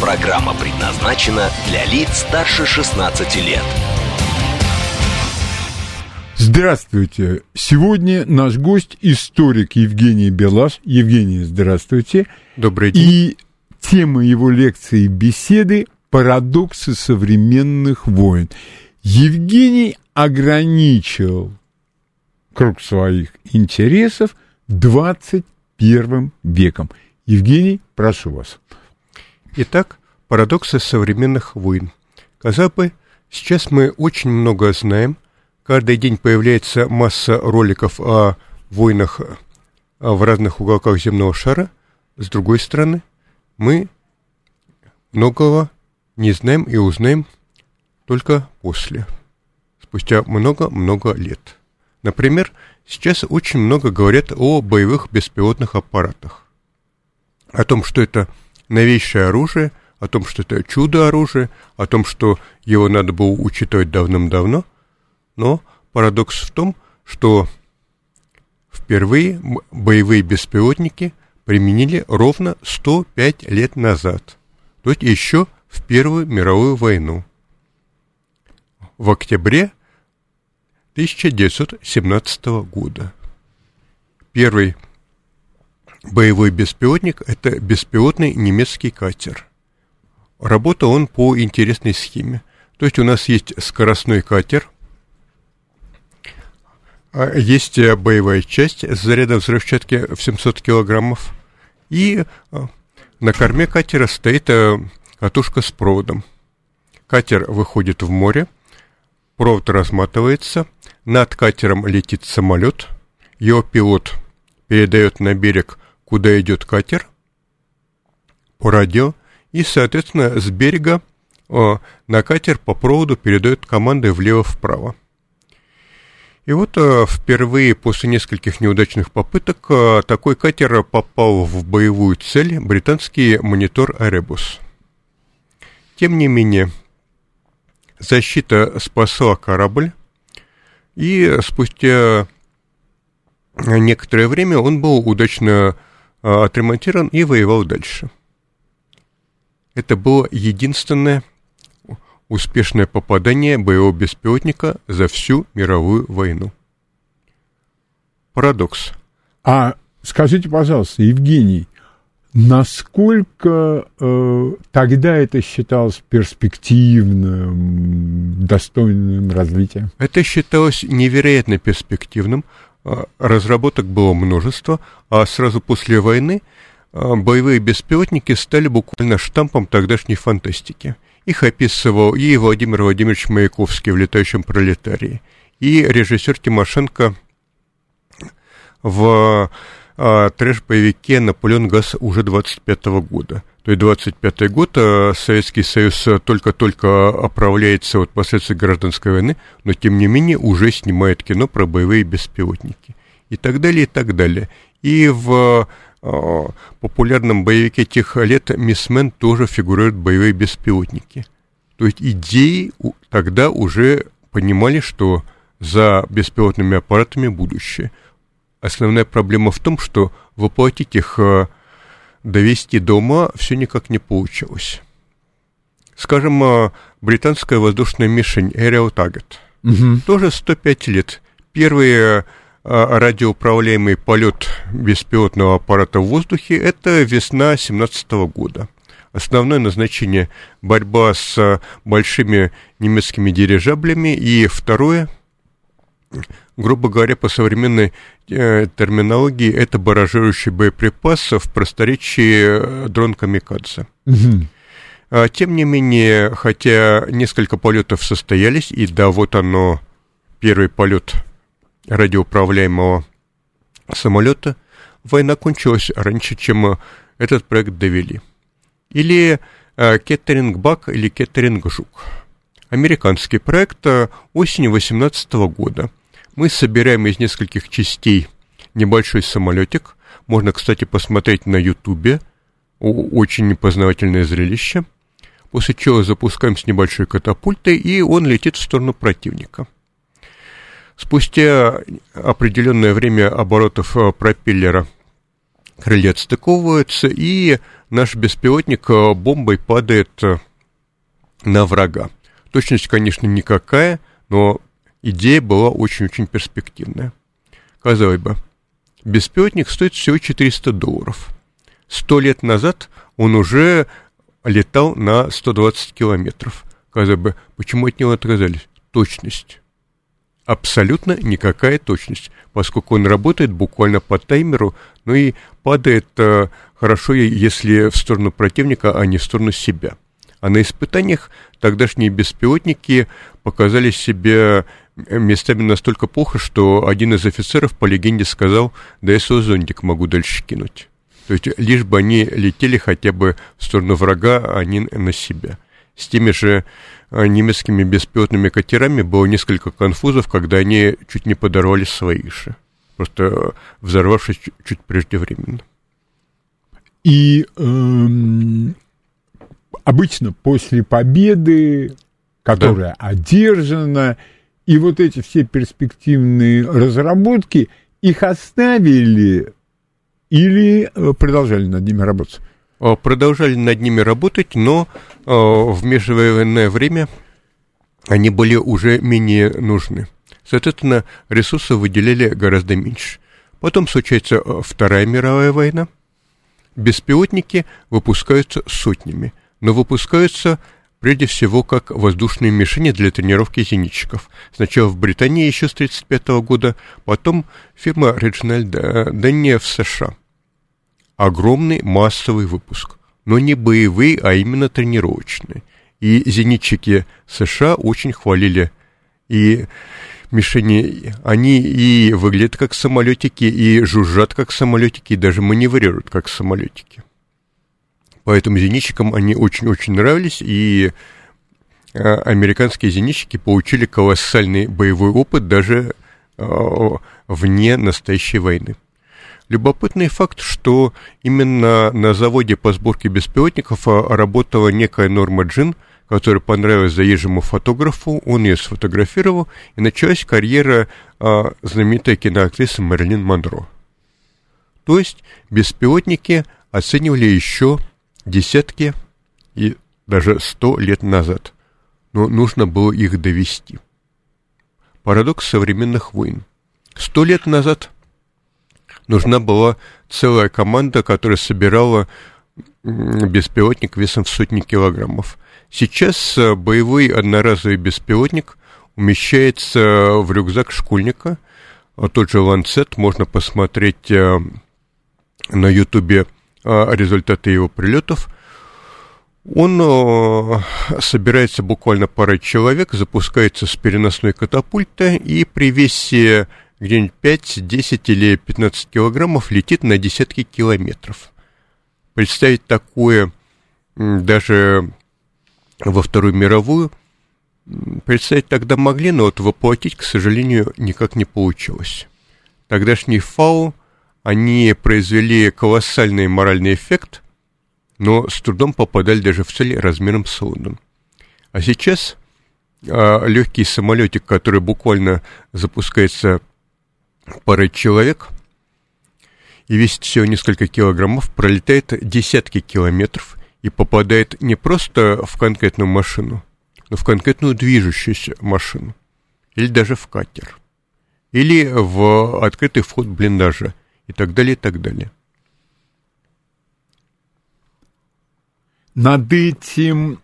Программа предназначена для лиц старше 16 лет. Здравствуйте! Сегодня наш гость историк Евгений Белаш. Евгений, здравствуйте. Добрый день. И тема его лекции и беседы «Парадоксы современных войн». Евгений ограничил круг своих интересов 21 веком. Евгений, прошу вас. Итак, парадоксы современных войн. Казалось бы, сейчас мы очень много знаем. Каждый день появляется масса роликов о войнах а, в разных уголках земного шара. С другой стороны, мы многого не знаем и узнаем только после, спустя много-много лет. Например, сейчас очень много говорят о боевых беспилотных аппаратах, о том, что это новейшее оружие, о том, что это чудо-оружие, о том, что его надо было учитывать давным-давно. Но парадокс в том, что впервые боевые беспилотники применили ровно 105 лет назад, то есть еще в Первую мировую войну. В октябре 1917 года. Первый боевой беспилотник – это беспилотный немецкий катер. Работал он по интересной схеме. То есть у нас есть скоростной катер, а есть э, боевая часть с зарядом взрывчатки в 700 килограммов, и а, на корме катера стоит э, катушка с проводом. Катер выходит в море, провод разматывается, над катером летит самолет, его пилот передает на берег, куда идет катер, по радио, и, соответственно, с берега э, на катер по проводу передает команды влево-вправо. И вот э, впервые после нескольких неудачных попыток э, такой катер попал в боевую цель британский монитор Эребус. Тем не менее, защита спасла корабль, и спустя некоторое время он был удачно отремонтирован и воевал дальше. Это было единственное успешное попадание боевого беспилотника за всю мировую войну. Парадокс. А скажите, пожалуйста, Евгений, насколько э, тогда это считалось перспективным, достойным развития? Это считалось невероятно перспективным. А, Разработок было множество, а сразу после войны а, боевые беспилотники стали буквально штампом тогдашней фантастики. Их описывал и Владимир Владимирович Маяковский в «Летающем пролетарии», и режиссер Тимошенко в а, трэш-боевике «Наполеон Газ» уже 25 года. То есть 25 год, а, Советский Союз а, только-только оправляется от последствий гражданской войны, но тем не менее уже снимает кино про боевые беспилотники. И так далее, и так далее. И в а, популярном боевике тех лет «Мисс Мэн» тоже фигурируют боевые беспилотники. То есть идеи тогда уже понимали, что за беспилотными аппаратами будущее. Основная проблема в том, что воплотить их, э, довести до ума все никак не получилось. Скажем, э, британская воздушная мишень Aerial Target. Тоже 105 лет. Первый э, радиоуправляемый полет беспилотного аппарата в воздухе – это весна 17 года. Основное назначение – борьба с большими немецкими дирижаблями. И второе – грубо говоря, по современной э, терминологии, это баражирующий боеприпас в просторечии э, дрон Камикадзе. А, Тем не менее, хотя несколько полетов состоялись, и да, вот оно, первый полет радиоуправляемого самолета, война кончилась раньше, чем э, этот проект довели. Или э, Кеттеринг Бак или Кеттеринг Жук. американский проект осенью 2018 года. Мы собираем из нескольких частей небольшой самолетик. Можно, кстати, посмотреть на Ютубе. Очень познавательное зрелище. После чего запускаем с небольшой катапультой, и он летит в сторону противника. Спустя определенное время оборотов э, пропеллера крылья отстыковываются, и наш беспилотник э, бомбой падает э, на врага. Точность, конечно, никакая, но идея была очень-очень перспективная. Казалось бы, беспилотник стоит всего 400 долларов. Сто лет назад он уже летал на 120 километров. Казалось бы, почему от него отказались? Точность абсолютно никакая точность, поскольку он работает буквально по таймеру, ну и падает э, хорошо, если в сторону противника, а не в сторону себя. А на испытаниях тогдашние беспилотники показали себе э, местами настолько плохо, что один из офицеров по легенде сказал, да я свой зонтик могу дальше кинуть. То есть лишь бы они летели хотя бы в сторону врага, а не на себя. С теми же немецкими беспилотными катерами было несколько конфузов, когда они чуть не подорвали свои иши, просто взорвавшись чуть, чуть преждевременно. И эм, обычно после победы, которая да. одержана, и вот эти все перспективные разработки, их оставили или э, продолжали над ними работать? Э, продолжали над ними работать, но э, в межвоенное время они были уже менее нужны. Соответственно, ресурсов выделяли гораздо меньше. Потом случается э, Вторая мировая война. Беспилотники выпускаются сотнями, но выпускаются прежде всего как воздушные мишени для тренировки зенитчиков. Сначала в Британии еще с 1935 года, потом фирма Reginald Denny в США огромный массовый выпуск. Но не боевые, а именно тренировочные. И зенитчики США очень хвалили и мишени, они и выглядят как самолетики, и жужжат как самолетики, и даже маневрируют как самолетики. Поэтому зенитчикам они очень-очень нравились, и а, американские зенитчики получили колоссальный боевой опыт даже а, вне настоящей войны. Любопытный факт, что именно на заводе по сборке беспилотников а, работала некая Норма Джин, которая понравилась заезжему фотографу, он ее сфотографировал, и началась карьера а, знаменитой киноактрисы Мэрилин Монро. То есть беспилотники оценивали еще десятки и даже сто лет назад, но нужно было их довести. Парадокс современных войн. Сто лет назад нужна была целая команда, которая собирала беспилотник весом в сотни килограммов. Сейчас э, боевой одноразовый беспилотник умещается в рюкзак школьника. А тот же Ланцет, можно посмотреть э, на Ютубе э, результаты его прилетов. Он собирается буквально парой человек, запускается с переносной катапульты и при весе где-нибудь 5, 10 или 15 килограммов летит на десятки километров. Представить такое даже во Вторую мировую представить тогда могли, но вот воплотить, к сожалению, никак не получилось. Тогдашний ФАО, они произвели колоссальный моральный эффект, но с трудом попадали даже в цель размером с Лондон. А сейчас а, легкий самолетик, который буквально запускается парой человек и весит всего несколько килограммов, пролетает десятки километров и попадает не просто в конкретную машину, но в конкретную движущуюся машину, или даже в катер, или в открытый вход блиндажа, и так далее, и так далее. Над этим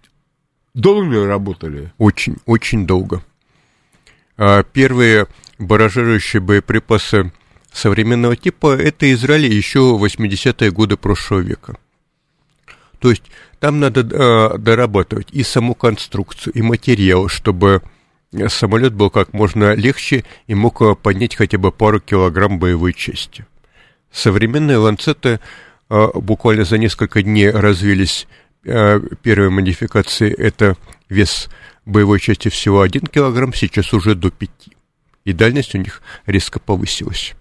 долго работали? Очень, очень долго. А первые баражирующие боеприпасы современного типа, это Израиль еще 80-е годы прошлого века. То есть там надо э, дорабатывать и саму конструкцию, и материал, чтобы самолет был как можно легче и мог э, поднять хотя бы пару килограмм боевой части. Современные ланцеты э, буквально за несколько дней развились э, первые модификации, это вес боевой части всего 1 килограмм, сейчас уже до 5. И дальность у них резко повысилась.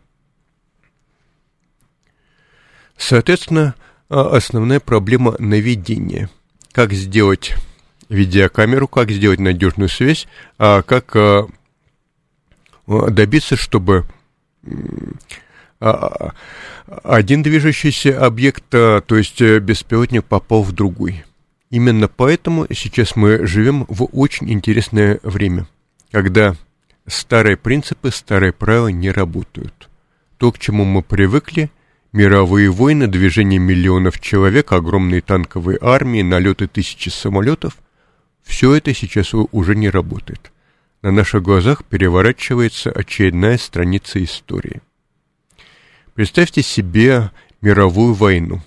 Соответственно, а, основная проблема наведения. Как сделать видеокамеру, как сделать надежную связь, а как а, добиться, чтобы один движущийся объект, то есть э, беспилотник, попал в другой. Именно поэтому сейчас мы живем в очень интересное время, когда старые принципы, старые правила не работают. То, к чему мы привыкли, мировые войны, движение миллионов человек, огромные танковые армии, налеты тысячи самолетов, все это сейчас уже не работает. На наших глазах переворачивается очередная страница истории. Представьте себе мировую войну.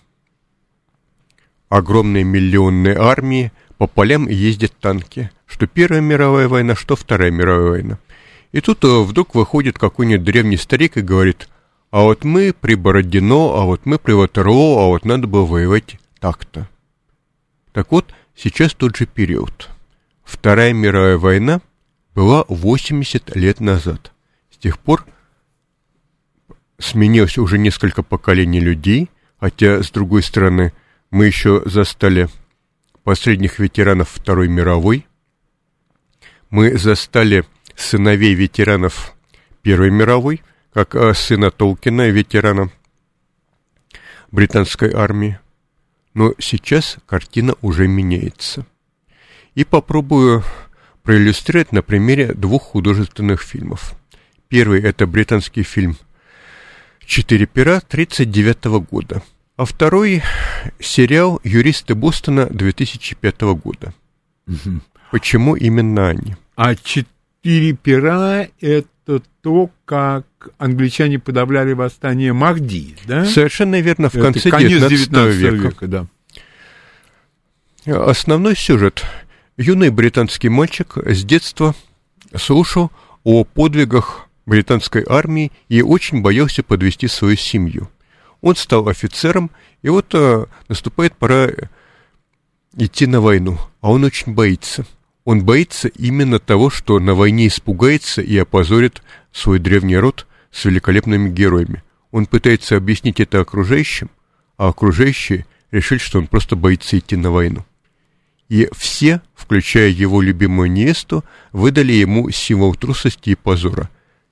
Огромные миллионные армии, по полям ездят танки. Что Первая мировая война, что Вторая мировая война. И тут э, вдруг выходит какой-нибудь древний старик и говорит, а вот мы при Бородино, а вот мы при Ватерлоо, а вот надо было воевать так-то. Так вот, сейчас тот же период. Вторая мировая война была 80 лет назад. С тех пор сменилось уже несколько поколений людей, хотя, с другой стороны, мы еще застали последних ветеранов Второй мировой, мы застали сыновей ветеранов Первой мировой, как э, сына Толкина, ветерана британской армии. Но сейчас картина уже меняется. И попробую проиллюстрировать на примере двух художественных фильмов. Первый – это британский фильм «Четыре пера» 1939 года. А второй – сериал «Юристы Бостона» 2005 года. Угу. Почему именно они? А «Четыре пера» – это то, как англичане подавляли восстание Махди, да? Совершенно верно, в конце это конец 19, 19 века. века да. Основной сюжет – Юный британский мальчик с детства слушал о подвигах британской армии и очень боялся подвести свою семью. Он стал офицером, и вот а, наступает пора идти на войну, а он очень боится. Он боится именно того, что на войне испугается и опозорит свой древний род с великолепными героями. Он пытается объяснить это окружающим, а окружающие решили, что он просто боится идти на войну и все, включая его любимую невесту, выдали ему символ трусости и позора.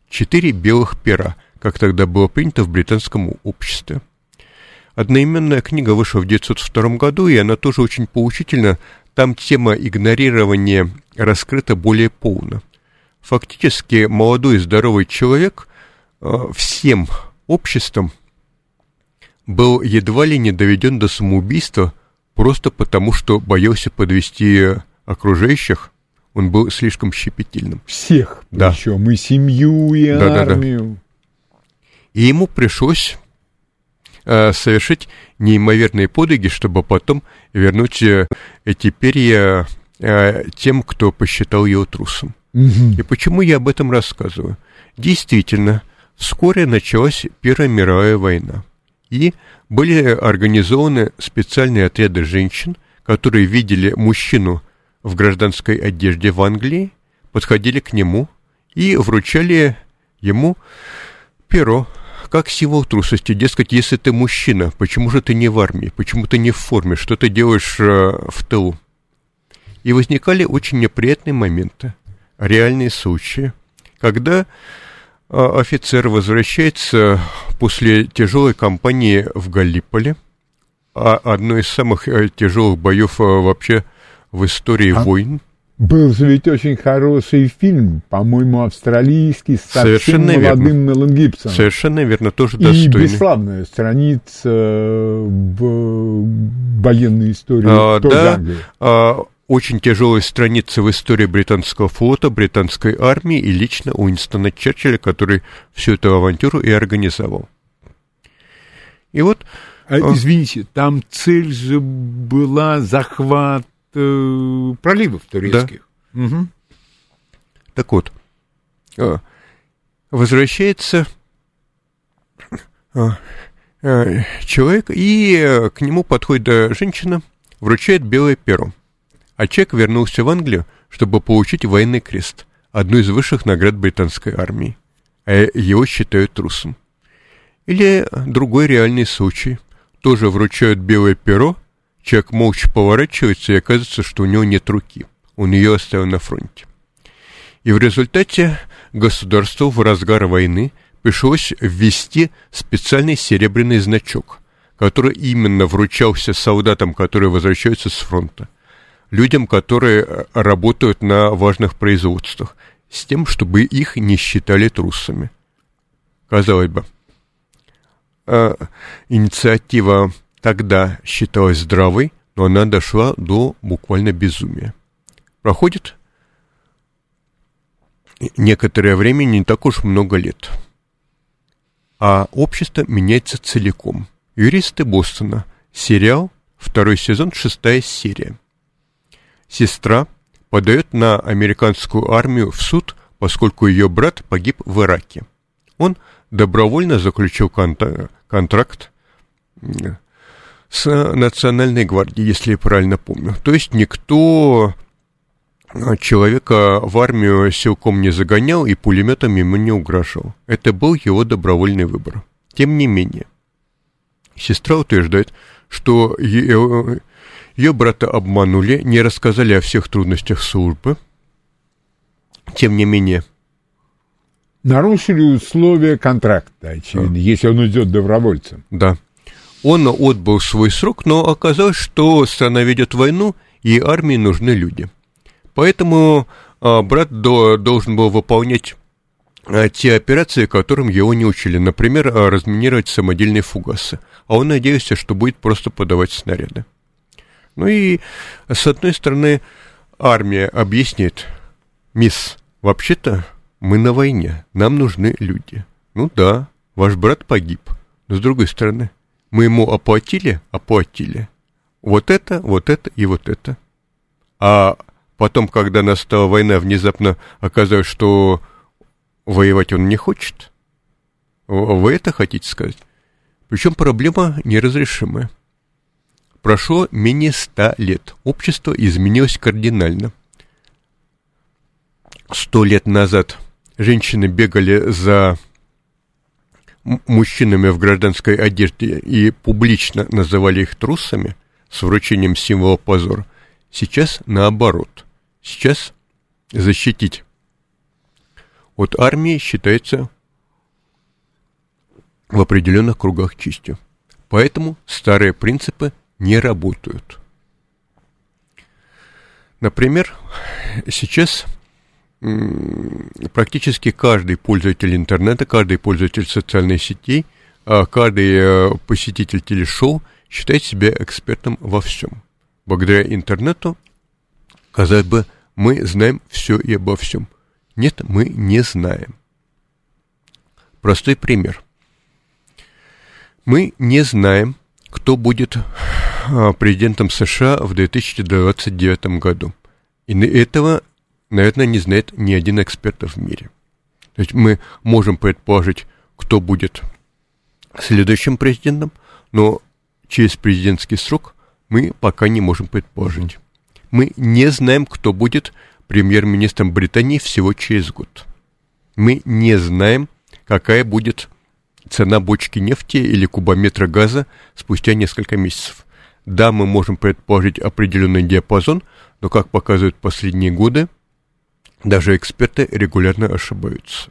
Четыре белых пера, как тогда было принято в британском обществе. Одноименная книга вышла в 1902 году, и она тоже очень поучительна. Там тема игнорирования раскрыта более полно. Фактически молодой здоровый человек э, всем обществом был едва ли не доведен до самоубийства – просто потому, что боялся подвести окружающих, он был слишком щепетильным. Всех да. причем, и семью, и да, армию. Да, да. И ему пришлось э, совершить неимоверные подвиги, чтобы потом вернуть э, эти перья э, тем, кто посчитал его трусом. Угу. И почему я об этом рассказываю? Действительно, вскоре началась Первая мировая война. И были организованы специальные отряды женщин, которые видели мужчину в гражданской одежде в Англии, подходили к нему и вручали ему перо, как символ трусости. Дескать, если ты мужчина, почему же ты не в армии, почему ты не в форме, что ты делаешь э, в тылу? И возникали очень неприятные моменты, реальные случаи, когда а офицер возвращается после тяжелой кампании в Галиполе, а одно из самых э, тяжелых боев э, вообще в истории а войн. Был же ведь очень хороший фильм, по-моему, австралийский, с Совершенно молодым верно. Мелом Гибсоном. Совершенно верно, тоже достойный. И бесславная страница в военной истории а, да, А, очень тяжелая страница в истории британского флота, британской армии и лично Уинстона Черчилля, который всю эту авантюру и организовал. И вот... А, извините, там цель же была захват э, проливов турецких. Да. Угу. Так вот, э, возвращается э, человек, и к нему подходит женщина, вручает белое перо А человек вернулся в Англию, чтобы получить военный крест, одну из высших наград британской армии. А его считают трусом. Или другой реальный случай. Тоже вручают белое перо, человек молча поворачивается, и оказывается, что у него нет руки. Он ее оставил на фронте. И в результате государству в разгар войны пришлось ввести специальный серебряный значок, который именно вручался солдатам, которые возвращаются с фронта, людям, которые э, работают на важных производствах, с тем, чтобы их не считали трусами. Казалось бы, э, инициатива тогда считалась здравой, но она дошла до буквально безумия. Проходит некоторое время, не так уж много лет. А общество меняется целиком. Юристы Бостона. Сериал, второй сезон, шестая серия. Сестра подает на американскую армию в суд, поскольку ее брат погиб в Ираке. Он добровольно заключил контракт с Национальной гвардией, если я правильно помню. То есть никто человека в армию силком не загонял и пулеметом ему не угрожал. Это был его добровольный выбор. Тем не менее, сестра утверждает, что ее, ее брата обманули, не рассказали о всех трудностях службы. Тем не менее, нарушили условия контракта, очевидно, да. если он идет добровольцем. Да. Он отбыл свой срок, но оказалось, что страна ведет войну, и армии нужны люди. Поэтому а, брат до, должен был выполнять а, те операции, которым его не учили. Например, а, разминировать самодельные фугасы. А он надеялся, что будет просто подавать снаряды. Ну и, с одной стороны, армия объяснит, мисс, вообще-то мы на войне, нам нужны люди. Ну да, ваш брат погиб. Но с другой стороны, мы ему оплатили, оплатили. Вот это, вот это и вот это. А Потом, когда настала война, внезапно оказалось, что воевать он не хочет. Вы это хотите сказать? Причем проблема неразрешимая. Прошло менее ста лет. Общество изменилось кардинально. Сто лет назад женщины бегали за мужчинами в гражданской одежде и публично называли их трусами с вручением символа позора. Сейчас наоборот. Сейчас защитить от армии считается в определенных кругах чистью. Поэтому старые принципы не работают. Например, сейчас практически каждый пользователь интернета, каждый пользователь социальной сети, а каждый э, посетитель телешоу считает себя экспертом во всем. Благодаря интернету, казалось бы, мы знаем все и обо всем. Нет, мы не знаем. Простой пример. Мы не знаем, кто будет а, президентом США в 2029 году. И этого, наверное, не знает ни один эксперт в мире. То есть мы можем предположить, кто будет следующим президентом, но через президентский срок мы пока не можем предположить мы не знаем, кто будет премьер-министром Британии всего через год. Мы не знаем, какая будет цена бочки нефти или кубометра газа спустя несколько месяцев. Да, мы можем предположить определенный диапазон, но, как показывают последние годы, даже эксперты регулярно ошибаются.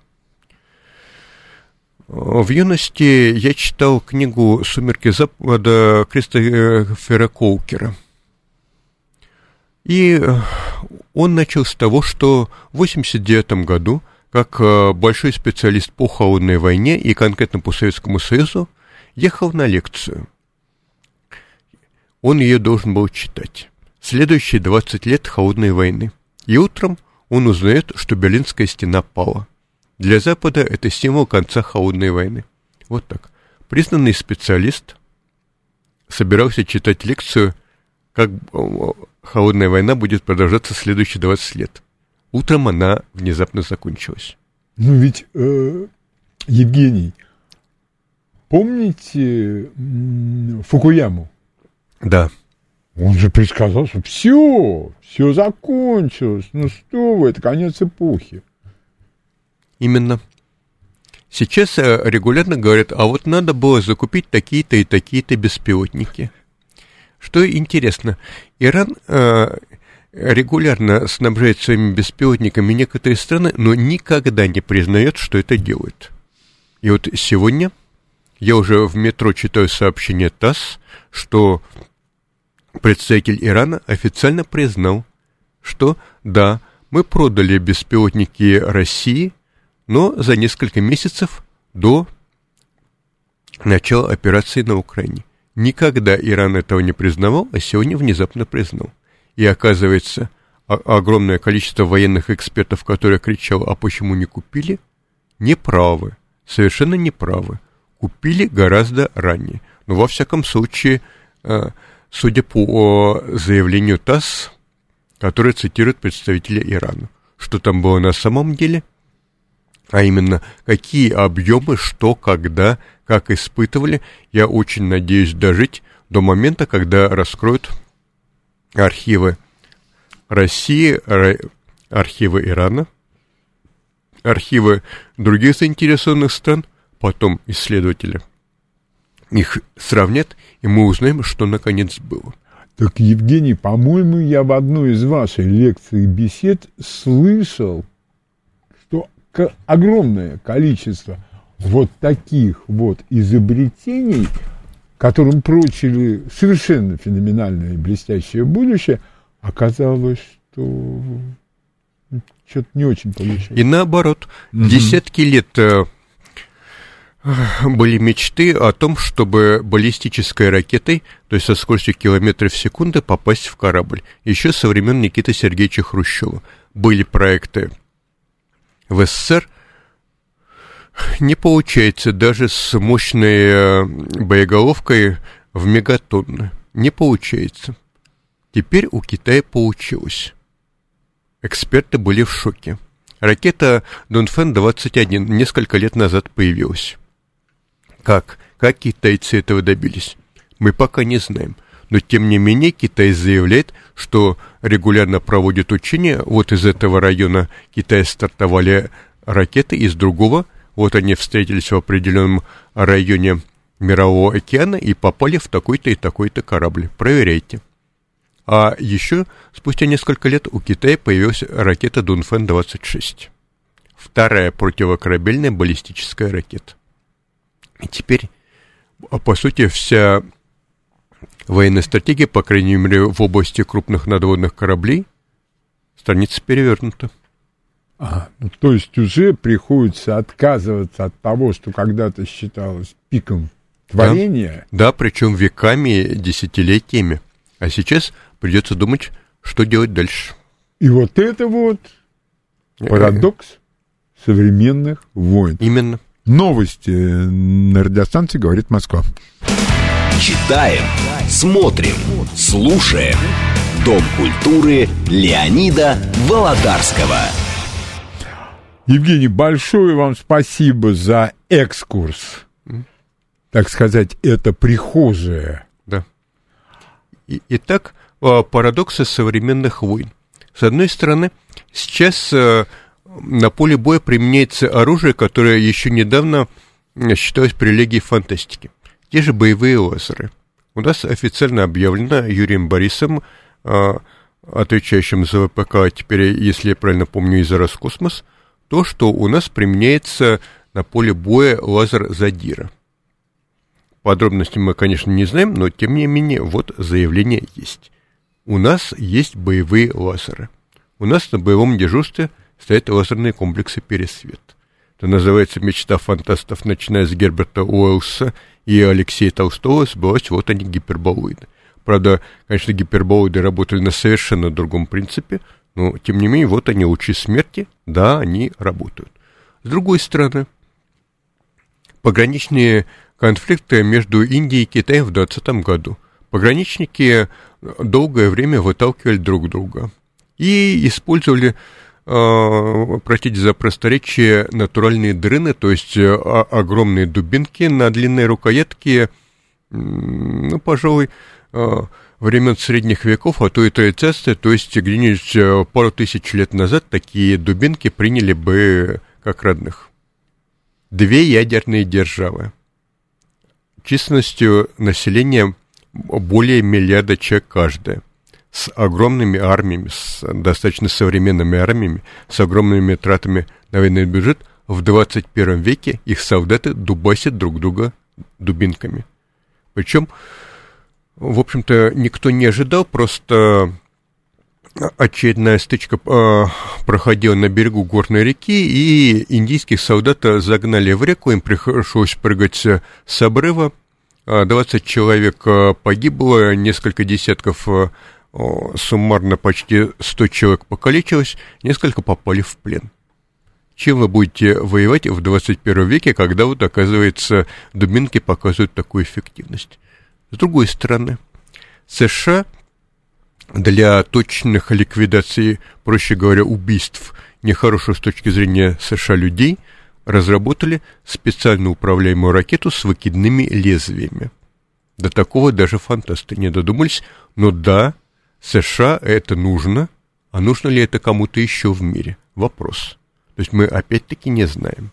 В юности я читал книгу «Сумерки Запада» Кристофера Коукера – и э, он начал с того, что в 1989 году, как э, большой специалист по холодной войне и конкретно по Советскому Союзу, ехал на лекцию. Он ее должен был читать. Следующие 20 лет холодной войны. И утром он узнает, что Берлинская стена пала. Для Запада это символ конца холодной войны. Вот так. Признанный специалист собирался читать лекцию, как холодная война будет продолжаться следующие 20 лет. Утром она внезапно закончилась. Ну ведь, э, Евгений, помните Фукуяму? Да. Он же предсказал, что все, все закончилось. Ну что вы, это конец эпохи. Именно. Сейчас э, регулярно говорят, а вот надо было закупить такие-то и такие-то беспилотники. Что интересно, Иран э, регулярно снабжает своими беспилотниками некоторые страны, но никогда не признает, что это делает. И вот сегодня я уже в метро читаю сообщение ТАСС, что представитель Ирана официально признал, что да, мы продали беспилотники России, но за несколько месяцев до начала операции на Украине. Никогда Иран этого не признавал, а сегодня внезапно признал. И оказывается, огромное количество военных экспертов, которые кричало, а почему не купили, неправы, совершенно неправы. Купили гораздо ранее. Но во всяком случае, э, судя по заявлению ТАСС, которое цитирует представителя Ирана, что там было на самом деле, а именно какие объемы, что, когда, как испытывали, я очень надеюсь дожить до момента, когда раскроют архивы России, архивы Ирана, архивы других заинтересованных стран, потом исследователи их сравнят, и мы узнаем, что наконец было. Так, Евгений, по-моему, я в одной из ваших лекций и бесед слышал, что огромное количество вот таких вот изобретений, которым прочили совершенно феноменальное и блестящее будущее, оказалось, что что-то не очень получилось. И наоборот, угу. десятки лет э, были мечты о том, чтобы баллистической ракетой, то есть со скоростью километров в секунду, попасть в корабль. Еще со времен Никиты Сергеевича Хрущева были проекты в СССР. Не получается даже с мощной э, боеголовкой в мегатонны. Не получается. Теперь у Китая получилось. Эксперты были в шоке. Ракета Дунфэн-21 несколько лет назад появилась. Как? Как китайцы этого добились? Мы пока не знаем. Но тем не менее Китай заявляет, что регулярно проводит учения. Вот из этого района Китая стартовали ракеты, из другого. Вот они встретились в определенном районе Мирового океана и попали в такой-то и такой-то корабль. Проверяйте. А еще спустя несколько лет у Китая появилась ракета Дунфэн-26. Вторая противокорабельная баллистическая ракета. Теперь, а, по сути, вся военная стратегия, по крайней мере, в области крупных надводных кораблей, страница перевернута. А, ну, то есть уже приходится отказываться от того, что когда-то считалось пиком творения. Да, да причем веками, десятилетиями. А сейчас придется думать, что делать дальше. И вот это вот парадокс современных войн. Именно. Новости на радиостанции «Говорит Москва». Читаем, смотрим, слушаем. Дом культуры Леонида Володарского. Евгений, большое вам спасибо за экскурс. Так сказать, это прихожая. Да. И, итак, а, парадоксы современных войн. С одной стороны, сейчас а, на поле боя применяется оружие, которое еще недавно считалось прилегией фантастики. Те же боевые лазеры. У нас официально объявлено Юрием Борисом, а, отвечающим за ВПК, а теперь, если я правильно помню, и за Роскосмос, то, что у нас применяется на поле боя лазер Задира. Подробности мы, конечно, не знаем, но тем не менее, вот заявление есть. У нас есть боевые лазеры. У нас на боевом дежурстве – стоят лазерные комплексы «Пересвет». Это называется «Мечта фантастов», начиная с Герберта Уэллса и Алексея Толстого, сбылась вот они гиперболоиды. Правда, конечно, гиперболоиды работали на совершенно другом принципе, но, тем не менее, вот они, лучи смерти, да, они работают. С другой стороны, пограничные конфликты между Индией и Китаем в 2020 году. Пограничники долгое время выталкивали друг друга и использовали простите за просторечие, натуральные дрыны, то есть э, огромные дубинки на длинной рукоятке, ну, пожалуй, э, времен средних веков, а то и троицарствия, то есть где-нибудь э, пару тысяч лет назад такие дубинки приняли бы как родных. Две ядерные державы. Численностью населения более миллиарда человек каждая. С огромными армиями, с достаточно современными армиями, с огромными тратами на военный бюджет, в 21 веке их солдаты дубасят друг друга дубинками. Причем в общем-то, никто не ожидал, просто очередная стычка э, проходила на берегу горной реки, и индийских солдат загнали в реку, им пришлось прыгать с обрыва. 20 человек погибло, несколько десятков, суммарно почти 100 человек покалечилось, несколько попали в плен. Чем вы будете воевать в 21 веке, когда вот, оказывается, дубинки показывают такую эффективность? С другой стороны, США для точных ликвидаций, проще говоря, убийств нехороших с точки зрения США людей, разработали специально управляемую ракету с выкидными лезвиями. До такого даже фантасты не додумались, но да, США это нужно, а нужно ли это кому-то еще в мире? Вопрос. То есть мы опять-таки не знаем.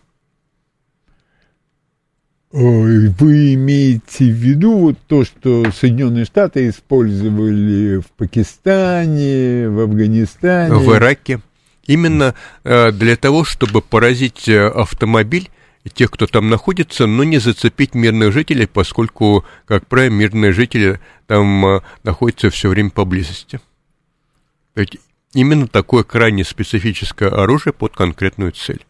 Вы имеете в виду вот то, что Соединенные Штаты использовали в Пакистане, в Афганистане? В Ираке. Именно э, для того, чтобы поразить э, автомобиль тех, кто там находится, но не зацепить мирных жителей, поскольку, как правило, мирные жители там э, находятся все время поблизости. Ведь именно такое крайне специфическое оружие под конкретную цель.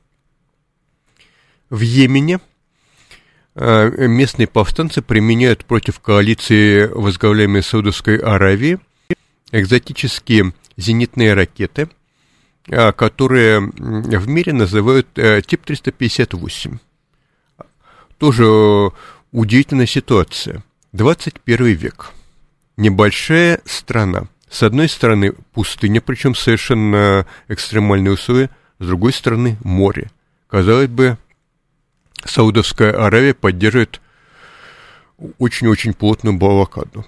В Йемене Э, местные повстанцы применяют против коалиции, возглавляемой Саудовской Аравии, экзотические зенитные ракеты, которые в мире называют э, тип 358. Тоже удивительная ситуация. 21 век. Небольшая страна. С одной стороны пустыня, причем совершенно экстремальные условия, с другой стороны море. Казалось бы, Саудовская Аравия поддерживает очень-очень плотную блокаду.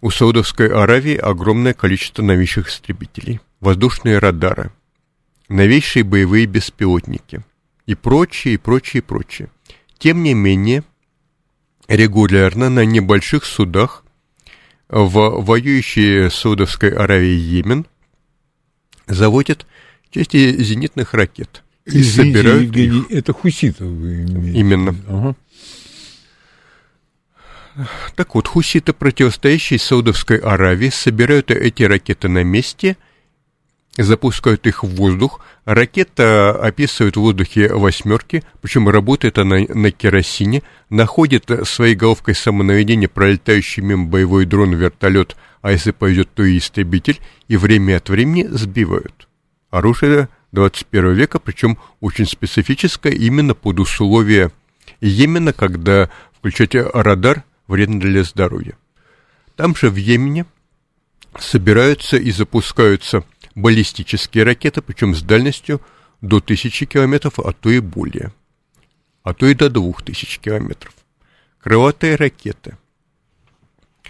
У Саудовской Аравии огромное количество новейших истребителей, воздушные радары, новейшие боевые беспилотники и прочее, и прочее, и прочее. Тем не менее, регулярно на небольших судах в воюющей Саудовской Аравии Йемен заводят части зенитных ракет – и Извините, собирают Евгений, их. это хуситов вы имеете. Именно. Ага. Так вот, хуситы, противостоящие Саудовской Аравии, собирают эти ракеты на месте, запускают их в воздух. Ракета описывает в воздухе восьмерки, причем работает она на керосине, находит своей головкой самонаведения пролетающий мимо боевой дрон, вертолет, а если повезет, то и истребитель, и время от времени сбивают. Оружие 21 века, причем очень специфическое именно под условия Йемена, когда включать радар вредно для здоровья. Там же в Йемене собираются и запускаются баллистические ракеты, причем с дальностью до 1000 километров, а то и более, а то и до 2000 километров. Крылатые ракеты,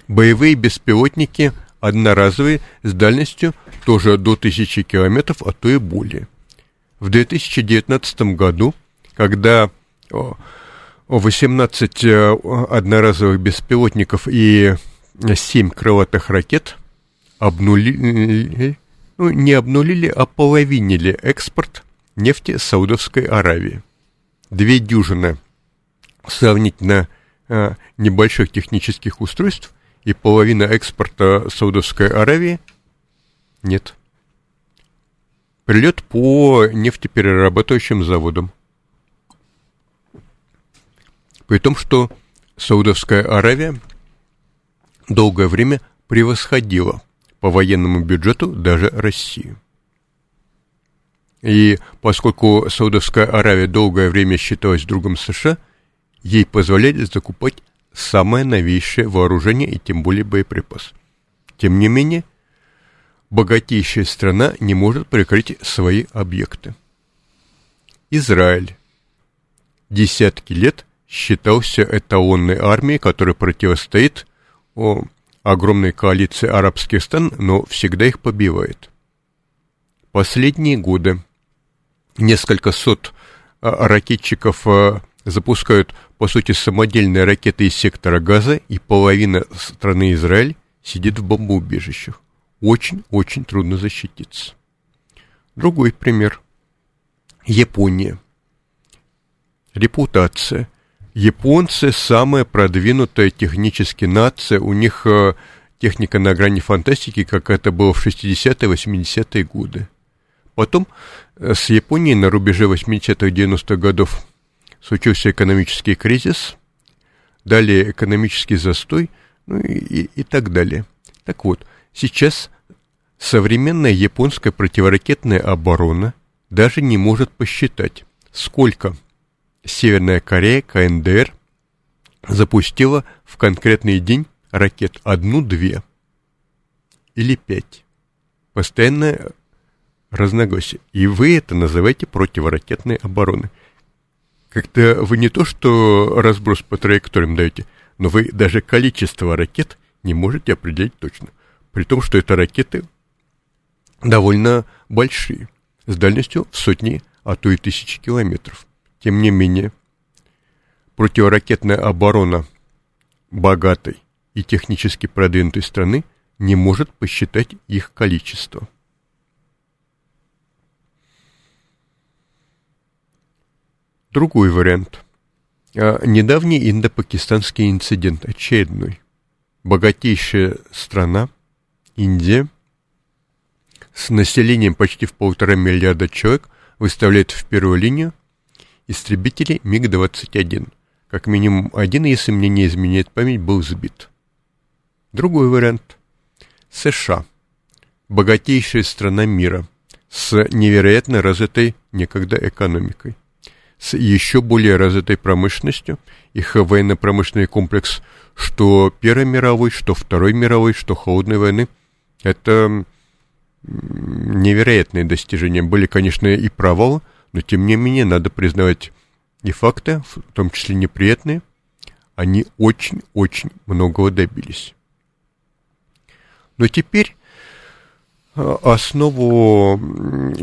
боевые беспилотники одноразовые с дальностью тоже до 1000 километров, а то и более. В 2019 году, когда 18 э, одноразовых беспилотников и 7 крылатых ракет обнулили, ну, не обнулили, а половинили экспорт нефти Саудовской Аравии. Две дюжины сравнительно а, небольших технических устройств и половина экспорта Саудовской Аравии нет. Прилет по нефтеперерабатывающим заводам. При том, что Саудовская Аравия долгое время превосходила по военному бюджету даже Россию. И поскольку Саудовская Аравия долгое время считалась другом США, ей позволяли закупать самое новейшее вооружение и тем более боеприпас. Тем не менее, богатейшая страна не может прикрыть свои объекты. Израиль десятки лет считался эталонной армией, которая противостоит о, огромной коалиции арабских стран, но всегда их побивает. Последние годы несколько сот а, ракетчиков а, запускают, по сути, самодельные ракеты из сектора Газа, и половина страны Израиль сидит в бомбоубежищах. Очень-очень трудно защититься. Другой пример. Япония. Репутация. Японцы самая продвинутая технически нация, у них э, техника на грани фантастики, как это было в 60-е, 80-е годы. Потом э, с Японией на рубеже 80-х, 90-х годов случился экономический кризис, далее экономический застой, ну и, и, и так далее. Так вот, сейчас современная японская противоракетная оборона даже не может посчитать, сколько Северная Корея, КНДР, запустила в конкретный день ракет одну-две или пять. Постоянное разногласие. И вы это называете противоракетной обороной. Как-то вы не то, что разброс по траекториям даете, но вы даже количество ракет не можете определить точно. При том, что это ракеты довольно большие, с дальностью в сотни, а то и тысячи километров. Тем не менее, противоракетная оборона богатой и технически продвинутой страны не может посчитать их количество. Другой вариант. А, недавний индо-пакистанский инцидент, очередной. Богатейшая страна, Индия, с населением почти в полтора миллиарда человек, выставляет в первую линию истребители МиГ-21. Как минимум один, если мне не изменяет память, был сбит. Другой вариант. США. Богатейшая страна мира с невероятно развитой некогда экономикой, с еще более развитой промышленностью. Их военно-промышленный комплекс что Первой мировой, что Второй мировой, что Холодной войны. Это невероятные достижения. Были, конечно, и провалы, но тем не менее надо признавать и факты, в том числе неприятные, они очень-очень многого добились. Но теперь а, основу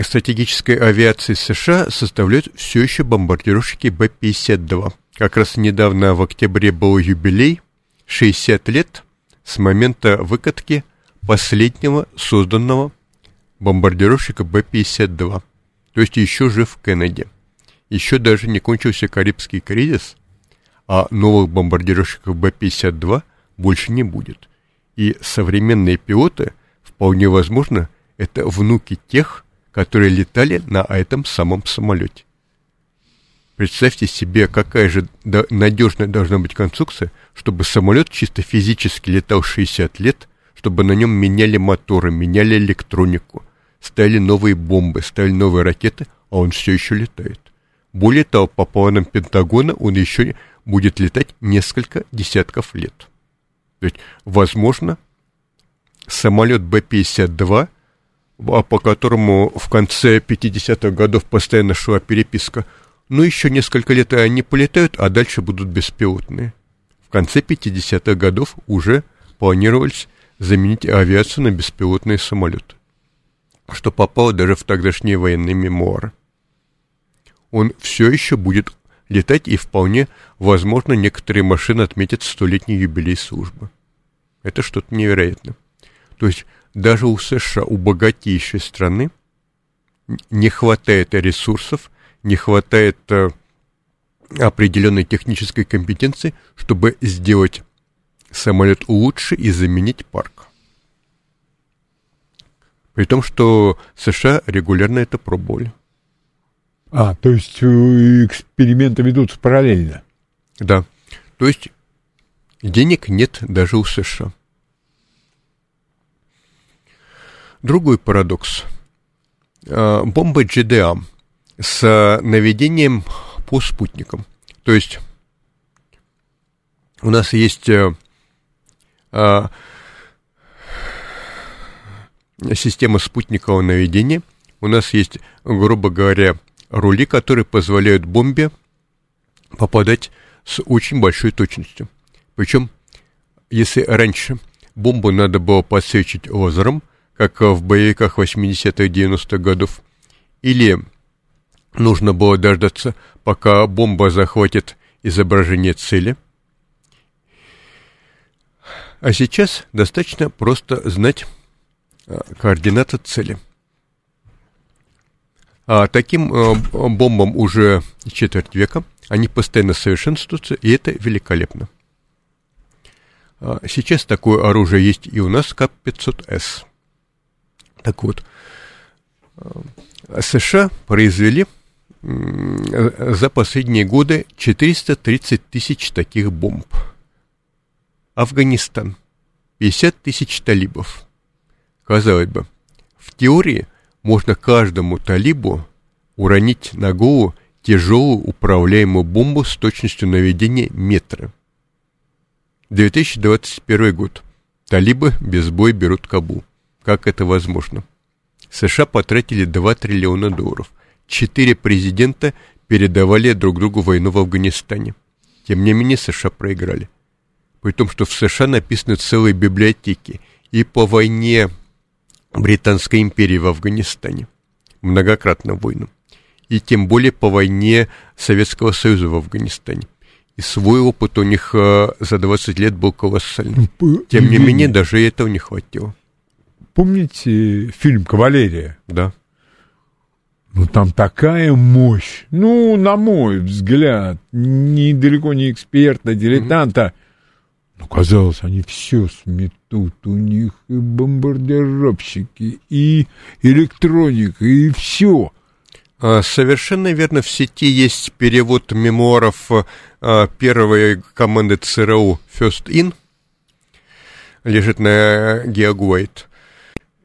стратегической авиации США составляют все еще бомбардировщики Б-52. Как раз недавно в октябре был юбилей, 60 лет с момента выкатки последнего созданного бомбардировщика Б-52 то есть еще жив Кеннеди. Еще даже не кончился Карибский кризис, а новых бомбардировщиков Б-52 больше не будет. И современные пилоты, вполне возможно, это внуки тех, которые летали на этом самом самолете. Представьте себе, какая же надежная должна быть конструкция, чтобы самолет чисто физически летал 60 лет, чтобы на нем меняли моторы, меняли электронику, ставили новые бомбы, ставили новые ракеты, а он все еще летает. Более того, по планам Пентагона он еще будет летать несколько десятков лет. То есть, возможно, самолет Б-52, а по которому в конце 50-х годов постоянно шла переписка, ну, еще несколько лет они полетают, а дальше будут беспилотные. В конце 50-х годов уже планировались заменить авиацию на беспилотные самолеты что попало даже в тогдашние военные мемуары. Он все еще будет летать, и вполне возможно некоторые машины отметят столетний юбилей службы. Это что-то невероятное. То есть даже у США, у богатейшей страны, не хватает ресурсов, не хватает э, определенной технической компетенции, чтобы сделать самолет лучше и заменить парк. При том, что США регулярно это пробовали. А, то есть э, эксперименты ведутся параллельно? Да. То есть денег нет даже у США. Другой парадокс. А, бомбы GDA с наведением по спутникам. То есть у нас есть э, а, система спутникового наведения. У нас есть, грубо говоря, рули, которые позволяют бомбе попадать с очень большой точностью. Причем, если раньше бомбу надо было подсвечить лазером, как в боевиках 80-х 90-х годов, или нужно было дождаться, пока бомба захватит изображение цели. А сейчас достаточно просто знать координаты цели. А таким а, бомбам уже четверть века, они постоянно совершенствуются, и это великолепно. А, сейчас такое оружие есть и у нас КАП-500С. Так вот, США произвели за последние годы 430 тысяч таких бомб. Афганистан. 50 тысяч талибов. Казалось бы, в теории можно каждому талибу уронить на голову тяжелую управляемую бомбу с точностью наведения метра. 2021 год. Талибы без боя берут Кабул. Как это возможно? США потратили 2 триллиона долларов. Четыре президента передавали друг другу войну в Афганистане. Тем не менее, США проиграли. При том, что в США написаны целые библиотеки и по войне Британской империи в Афганистане. Многократно войну. И тем более по войне Советского Союза в Афганистане. И свой опыт у них э, за 20 лет был колоссальный. Тем не менее, даже этого не хватило. Помните фильм «Кавалерия»? Да. Ну, там такая мощь. Ну, на мой взгляд, ни далеко не эксперта, дилетанта. Mm-hmm. Ну, казалось, они все сметут. У них и бомбардировщики, и электроника, и все. А, совершенно верно, в сети есть перевод мемуаров а, первой команды ЦРУ First In, лежит на Геогуайт.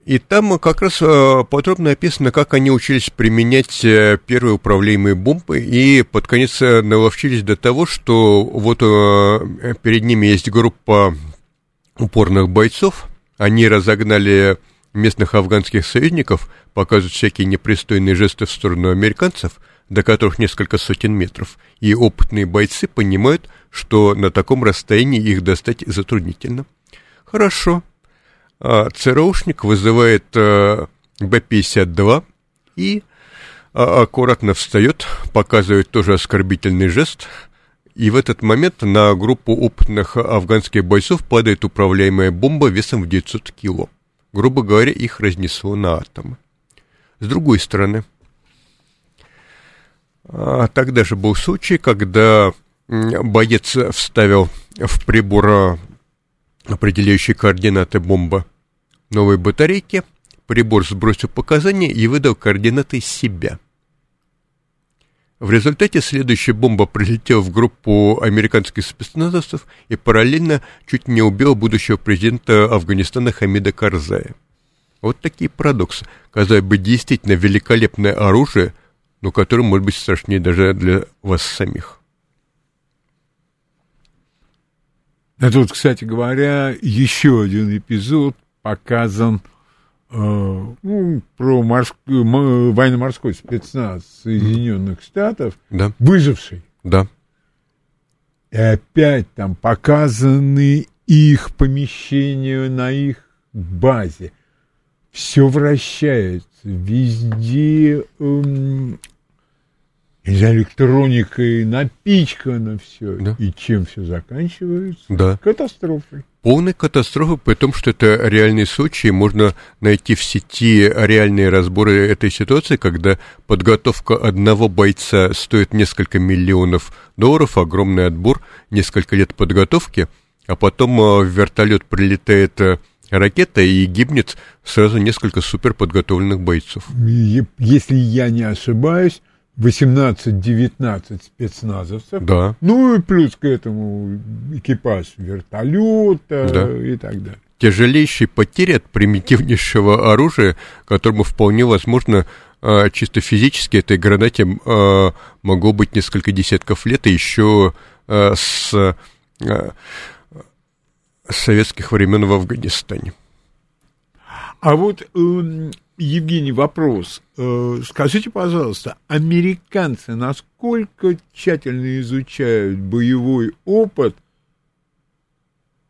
И там как раз э, подробно описано, как они учились применять э, первые управляемые бомбы, и под конец э, наловчились до того, что вот перед ними есть группа упорных бойцов, они разогнали местных афганских союзников, показывают всякие непристойные жесты в сторону американцев, до которых несколько сотен метров, и опытные бойцы понимают, что на таком расстоянии их достать затруднительно. Хорошо, ЦРУшник вызывает а, Б-52 и а, аккуратно встает, показывает тоже оскорбительный жест, и в этот момент на группу опытных афганских бойцов падает управляемая бомба весом в 900 кило. Грубо говоря, их разнесло на атомы. С другой стороны, тогда же был случай, когда боец вставил в прибор определяющие координаты бомбы новой батарейки, прибор сбросил показания и выдал координаты себя. В результате следующая бомба прилетела в группу американских спецназовцев и параллельно чуть не убила будущего президента Афганистана Хамида Карзая. Вот такие парадоксы. Казалось бы, действительно великолепное оружие, но которое может быть страшнее даже для вас самих. Это вот, кстати говоря, еще один эпизод показан э, ну, про морск... военно-морской спецназ Соединенных Штатов, да. выживший. Да. И опять там показаны их помещения на их базе. Все вращается, везде эм, электроникой напичкано все. Да. И чем все заканчивается? Да. Катастрофой. Полная катастрофа, при том, что это реальный случай. Можно найти в сети реальные разборы этой ситуации, когда подготовка одного бойца стоит несколько миллионов долларов, огромный отбор, несколько лет подготовки, а потом э, в вертолет прилетает э, ракета и гибнет сразу несколько суперподготовленных бойцов. Если я не ошибаюсь, 18-19 спецназовцев. Да. Ну и плюс к этому экипаж вертолета да. и так далее. Тяжелейшие потери от примитивнейшего оружия, которому вполне возможно а, чисто физически этой гранате а, могло быть несколько десятков лет, и еще а, с советских времен в Афганистане. А вот эм, Евгений, вопрос. Э, скажите, пожалуйста, американцы насколько тщательно изучают боевой опыт,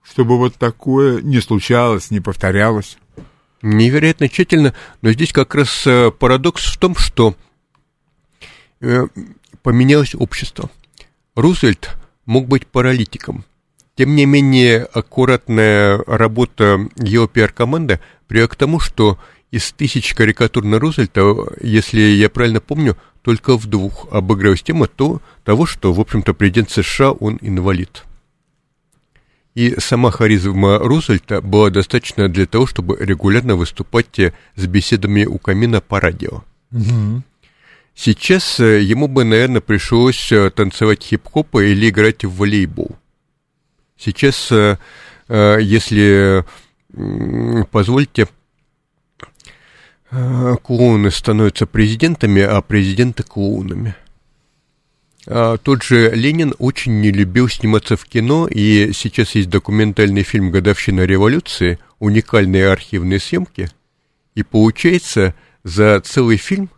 чтобы вот такое не случалось, не повторялось? Невероятно тщательно, но здесь как раз э, парадокс в том, что э, поменялось общество. Рузвельт мог быть паралитиком. Тем не менее, аккуратная работа его пиар-команды привела к тому, что из тысяч карикатур на Рузвельта, если я правильно помню, только в двух обыгрывалась тема то, того, что, в общем-то, президент США, он инвалид. И сама харизма Рузвельта была достаточно для того, чтобы регулярно выступать с беседами у камина по радио. Угу. Сейчас э, ему бы, наверное, пришлось э, танцевать хип-хоп или играть в волейбол. Сейчас, э, если позвольте, клоуны становятся президентами, а президенты клоунами. А тот же Ленин очень не любил сниматься в кино, и сейчас есть документальный фильм «Годовщина революции», уникальные архивные съемки, и получается, за целый фильм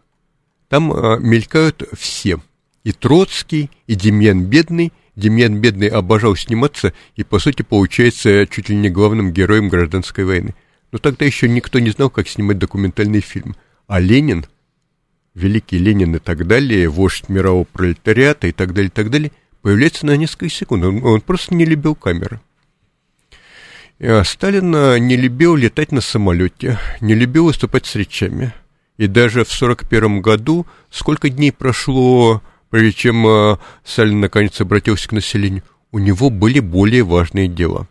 там а, мелькают все. И Троцкий, и Демьян Бедный. Демьян Бедный обожал сниматься, и, по сути, получается чуть ли не главным героем гражданской войны. Но тогда еще никто не знал, как снимать документальный фильм. А Ленин, великий Ленин и так далее, вождь мирового пролетариата и так далее, и так далее, появляется на несколько секунд. Он, он просто не любил камеры. А Сталин а, не любил летать на самолете, не любил выступать с речами. И даже в 1941 году сколько дней прошло, прежде чем а, Сталин наконец обратился к населению, у него были более важные дела.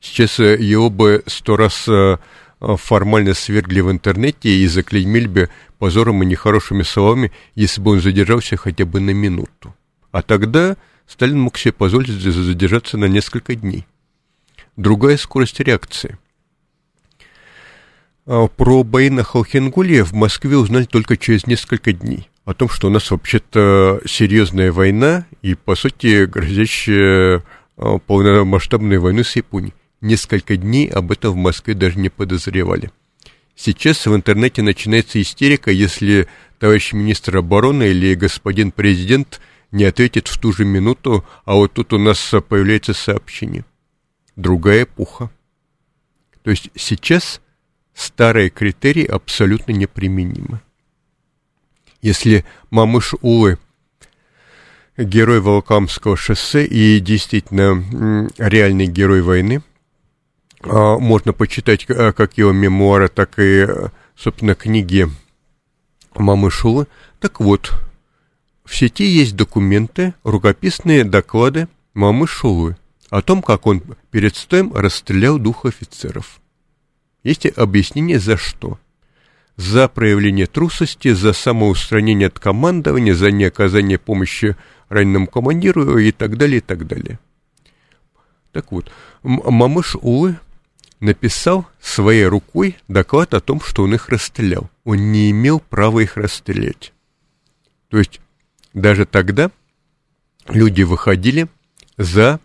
Сейчас э, его бы сто раз э, формально свергли в интернете и заклеймили бы позором и нехорошими словами, если бы он задержался хотя бы на минуту. А тогда Сталин мог себе позволить задержаться на несколько дней. Другая скорость реакции – а, про бои на Холхенгуле в Москве узнали только через несколько дней. О том, что у нас вообще-то серьезная война и, по сути, грозящая полномасштабной войны с Японией. Несколько дней об этом в Москве даже не подозревали. Сейчас в интернете начинается истерика, если товарищ министр обороны или господин президент не ответит в ту же минуту, а вот тут у нас появляется сообщение. Другая эпоха. То есть сейчас старые критерии абсолютно неприменимы. Если Мамыш Улы герой Волокамского шоссе и действительно реальный герой войны, можно почитать а, как его мемуары, так и, собственно, книги Мамышулы. Так вот, в сети есть документы, рукописные доклады Мамышулы о том, как он перед стоем расстрелял двух офицеров. Есть объяснение за что. За проявление трусости, за самоустранение от командования, за неоказание помощи раненому командиру и так далее, и так далее. Так вот, Мамыш Улы написал своей рукой доклад о том, что он их расстрелял. Он не имел права их расстрелять. То есть даже тогда люди выходили за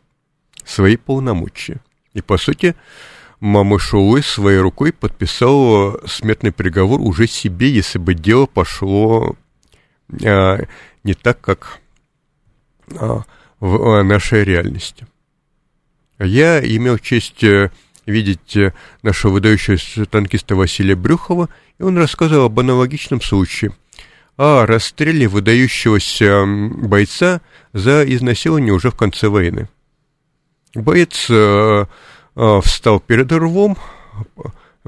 свои полномочия. И, по сути, Мама Шоуэ своей рукой подписал смертный приговор уже себе, если бы дело пошло а, не так, как а, в а, нашей реальности. Я имел честь э, видеть э, нашего выдающегося танкиста Василия Брюхова, и он рассказывал об аналогичном случае о расстреле выдающегося бойца за изнасилование уже в конце войны. Боец э, а, встал перед рвом,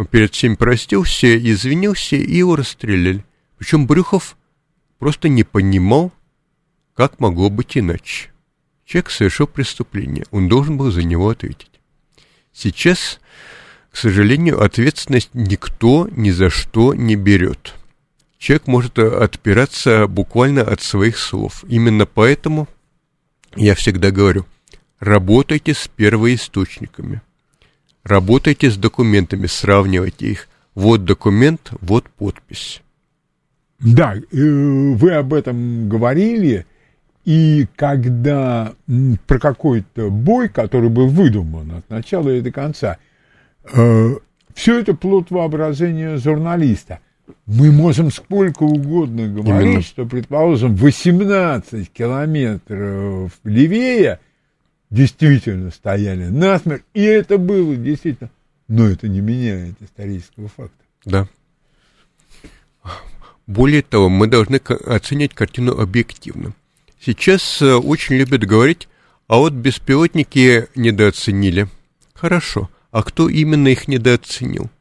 перед всем простился, извинился и его расстреляли. Причем Брюхов просто не понимал, как могло быть иначе. Человек совершил преступление, он должен был за него ответить. Сейчас, к сожалению, ответственность никто ни за что не берет. Человек может отпираться буквально от своих слов. Именно поэтому я всегда говорю, работайте с первоисточниками. Работайте с документами, сравнивайте их. Вот документ, вот подпись. Да, э, вы об этом говорили, и когда про какой-то бой, который был выдуман от начала и до конца, э, все это плод воображения журналиста. Мы можем сколько угодно говорить, Именно. что, предположим, 18 километров левее действительно стояли насмерть, и это было действительно. Но это не меняет исторического факта. Да. Более того, мы должны оценить картину объективно. Сейчас э, очень любят говорить, а вот беспилотники недооценили. Хорошо, а кто именно их недооценил?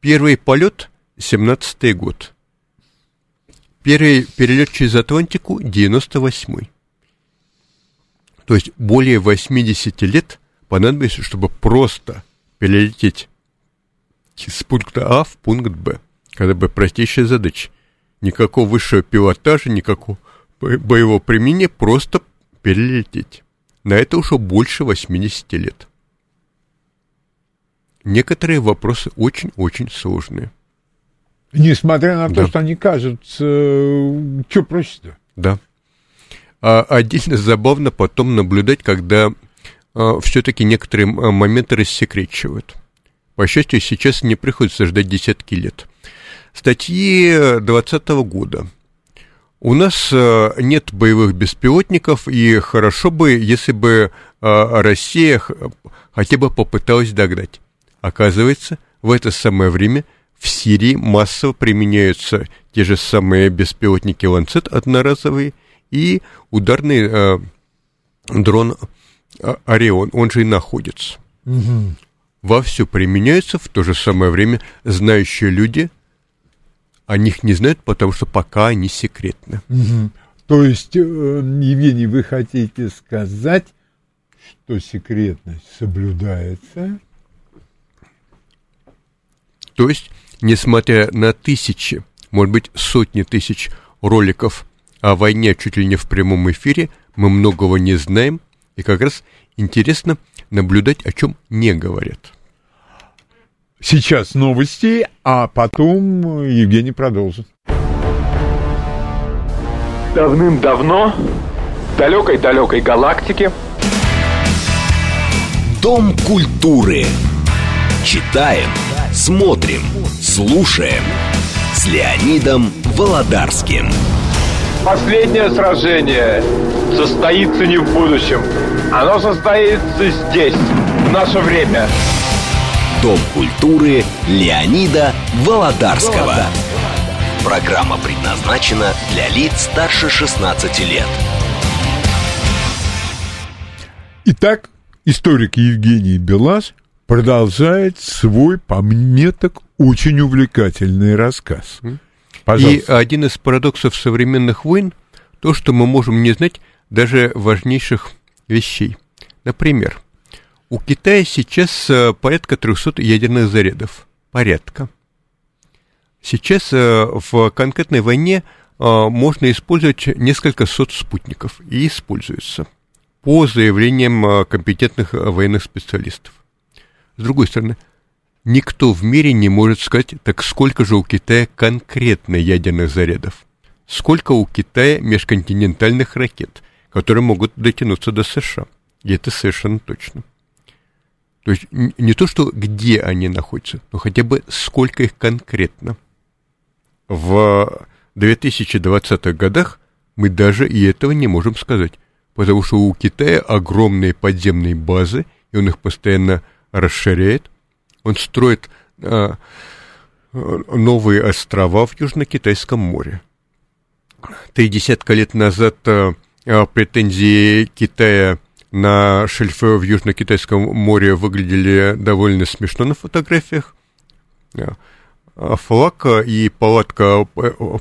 Первый полет – 17-й год. Первый перелет через Атлантику – 98-й. То есть более 80 лет понадобилось, чтобы просто перелететь с пункта А в пункт Б. Когда бы простейшая задача. Никакого высшего пилотажа, никакого боевого применения, просто перелететь. На это ушло больше 80 лет. Некоторые вопросы очень-очень сложные. Несмотря на то, что они кажутся... Э, что проще-то? Да. А отдельно забавно потом наблюдать, когда а, все-таки некоторые а, моменты рассекречивают. По счастью, сейчас не приходится ждать десятки лет. Статьи 2020 года – у нас э, нет боевых беспилотников, и хорошо бы, если бы э, Россия хотя бы попыталась догнать. Оказывается, в это самое время в Сирии массово применяются те же самые беспилотники «Ланцет» одноразовые и ударный э, дрон «Орион», он же и находится. Угу. Вовсю применяются в то же самое время знающие люди – о них не знают, потому что пока они секретны. Угу. То есть, э, Евгений, вы хотите сказать, что секретность соблюдается? То есть, несмотря на тысячи, может быть, сотни тысяч роликов о войне чуть ли не в прямом эфире, мы многого не знаем, и как раз интересно наблюдать, о чем не говорят. Сейчас новости, а потом Евгений продолжит. Давным-давно, в далекой-далекой галактике, Дом культуры. Читаем, смотрим, слушаем. С Леонидом Володарским. Последнее сражение состоится не в будущем. Оно состоится здесь, в наше время. Дом культуры Леонида Володарского. Программа предназначена для лиц старше 16 лет. Итак, историк Евгений Белас продолжает свой, по мне так, очень увлекательный рассказ. Пожалуйста. И один из парадоксов современных войн – то, что мы можем не знать даже важнейших вещей. Например, у Китая сейчас э, порядка 300 ядерных зарядов. Порядка. Сейчас э, в конкретной войне э, можно использовать несколько сот спутников. И используются. По заявлениям компетентных военных специалистов. С другой стороны, никто в мире не может сказать, так сколько же у Китая конкретно ядерных зарядов. Сколько у Китая межконтинентальных ракет, которые могут дотянуться до США. И это совершенно точно. То есть не то, что где они находятся, но хотя бы сколько их конкретно. В 2020-х годах мы даже и этого не можем сказать, потому что у Китая огромные подземные базы, и он их постоянно расширяет. Он строит а, новые острова в Южно-Китайском море. Три десятка лет назад а, претензии Китая на шельфе в Южно-Китайском море выглядели довольно смешно на фотографиях. А флаг и палатка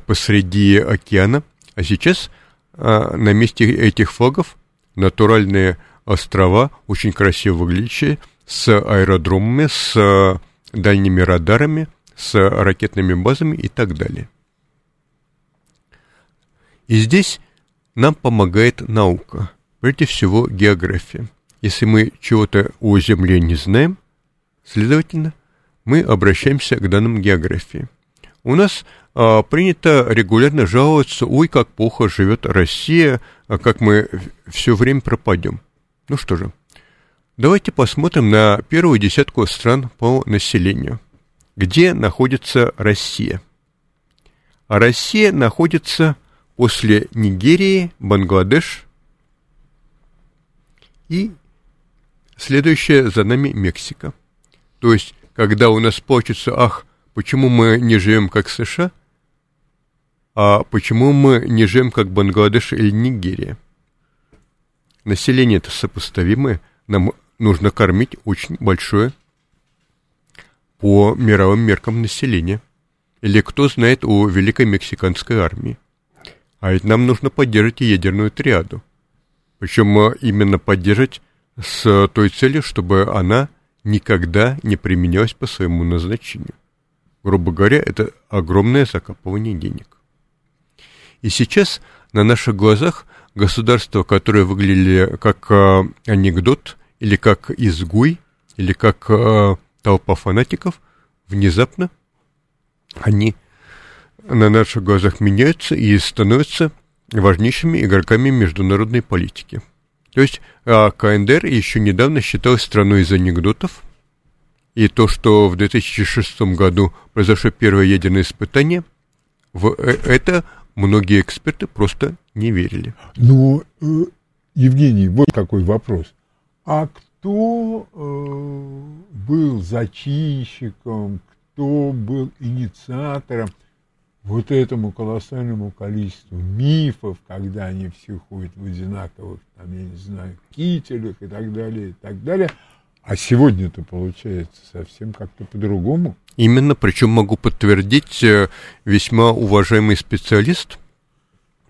посреди океана. А сейчас а, на месте этих флагов натуральные острова, очень красиво выглядящие, с аэродромами, с дальними радарами, с ракетными базами и так далее. И здесь нам помогает наука – Прежде всего, география. Если мы чего-то о Земле не знаем, следовательно, мы обращаемся к данным географии. У нас а, принято регулярно жаловаться, ой, как плохо живет Россия, а как мы все время пропадем. Ну что же, давайте посмотрим на первую десятку стран по населению. Где находится Россия? А Россия находится после Нигерии, Бангладеш, и следующее за нами Мексика. То есть, когда у нас получится, ах, почему мы не живем как США, а почему мы не живем как Бангладеш или Нигерия? Население это сопоставимое, нам нужно кормить очень большое по мировым меркам населения. Или кто знает о Великой Мексиканской армии. А ведь нам нужно поддерживать ядерную триаду. Причем э, именно поддерживать с той целью, чтобы она никогда не применялась по своему назначению. Грубо говоря, это огромное закапывание денег. И сейчас на наших глазах государства, которые выглядели как э, анекдот, или как изгой, или как э, толпа фанатиков, внезапно они на наших глазах меняются и становятся важнейшими игроками международной политики. То есть а КНДР еще недавно считалась страной из анекдотов, и то, что в 2006 году произошло первое ядерное испытание, в э, это многие эксперты просто не верили. Но, э, Евгений, вот какой вопрос. А кто э, был зачинщиком, кто был инициатором вот этому колоссальному количеству мифов, когда они все ходят в одинаковых, там, я не знаю, кителях и так далее, и так далее. А сегодня-то получается совсем как-то по-другому. Именно, причем могу подтвердить э, весьма уважаемый специалист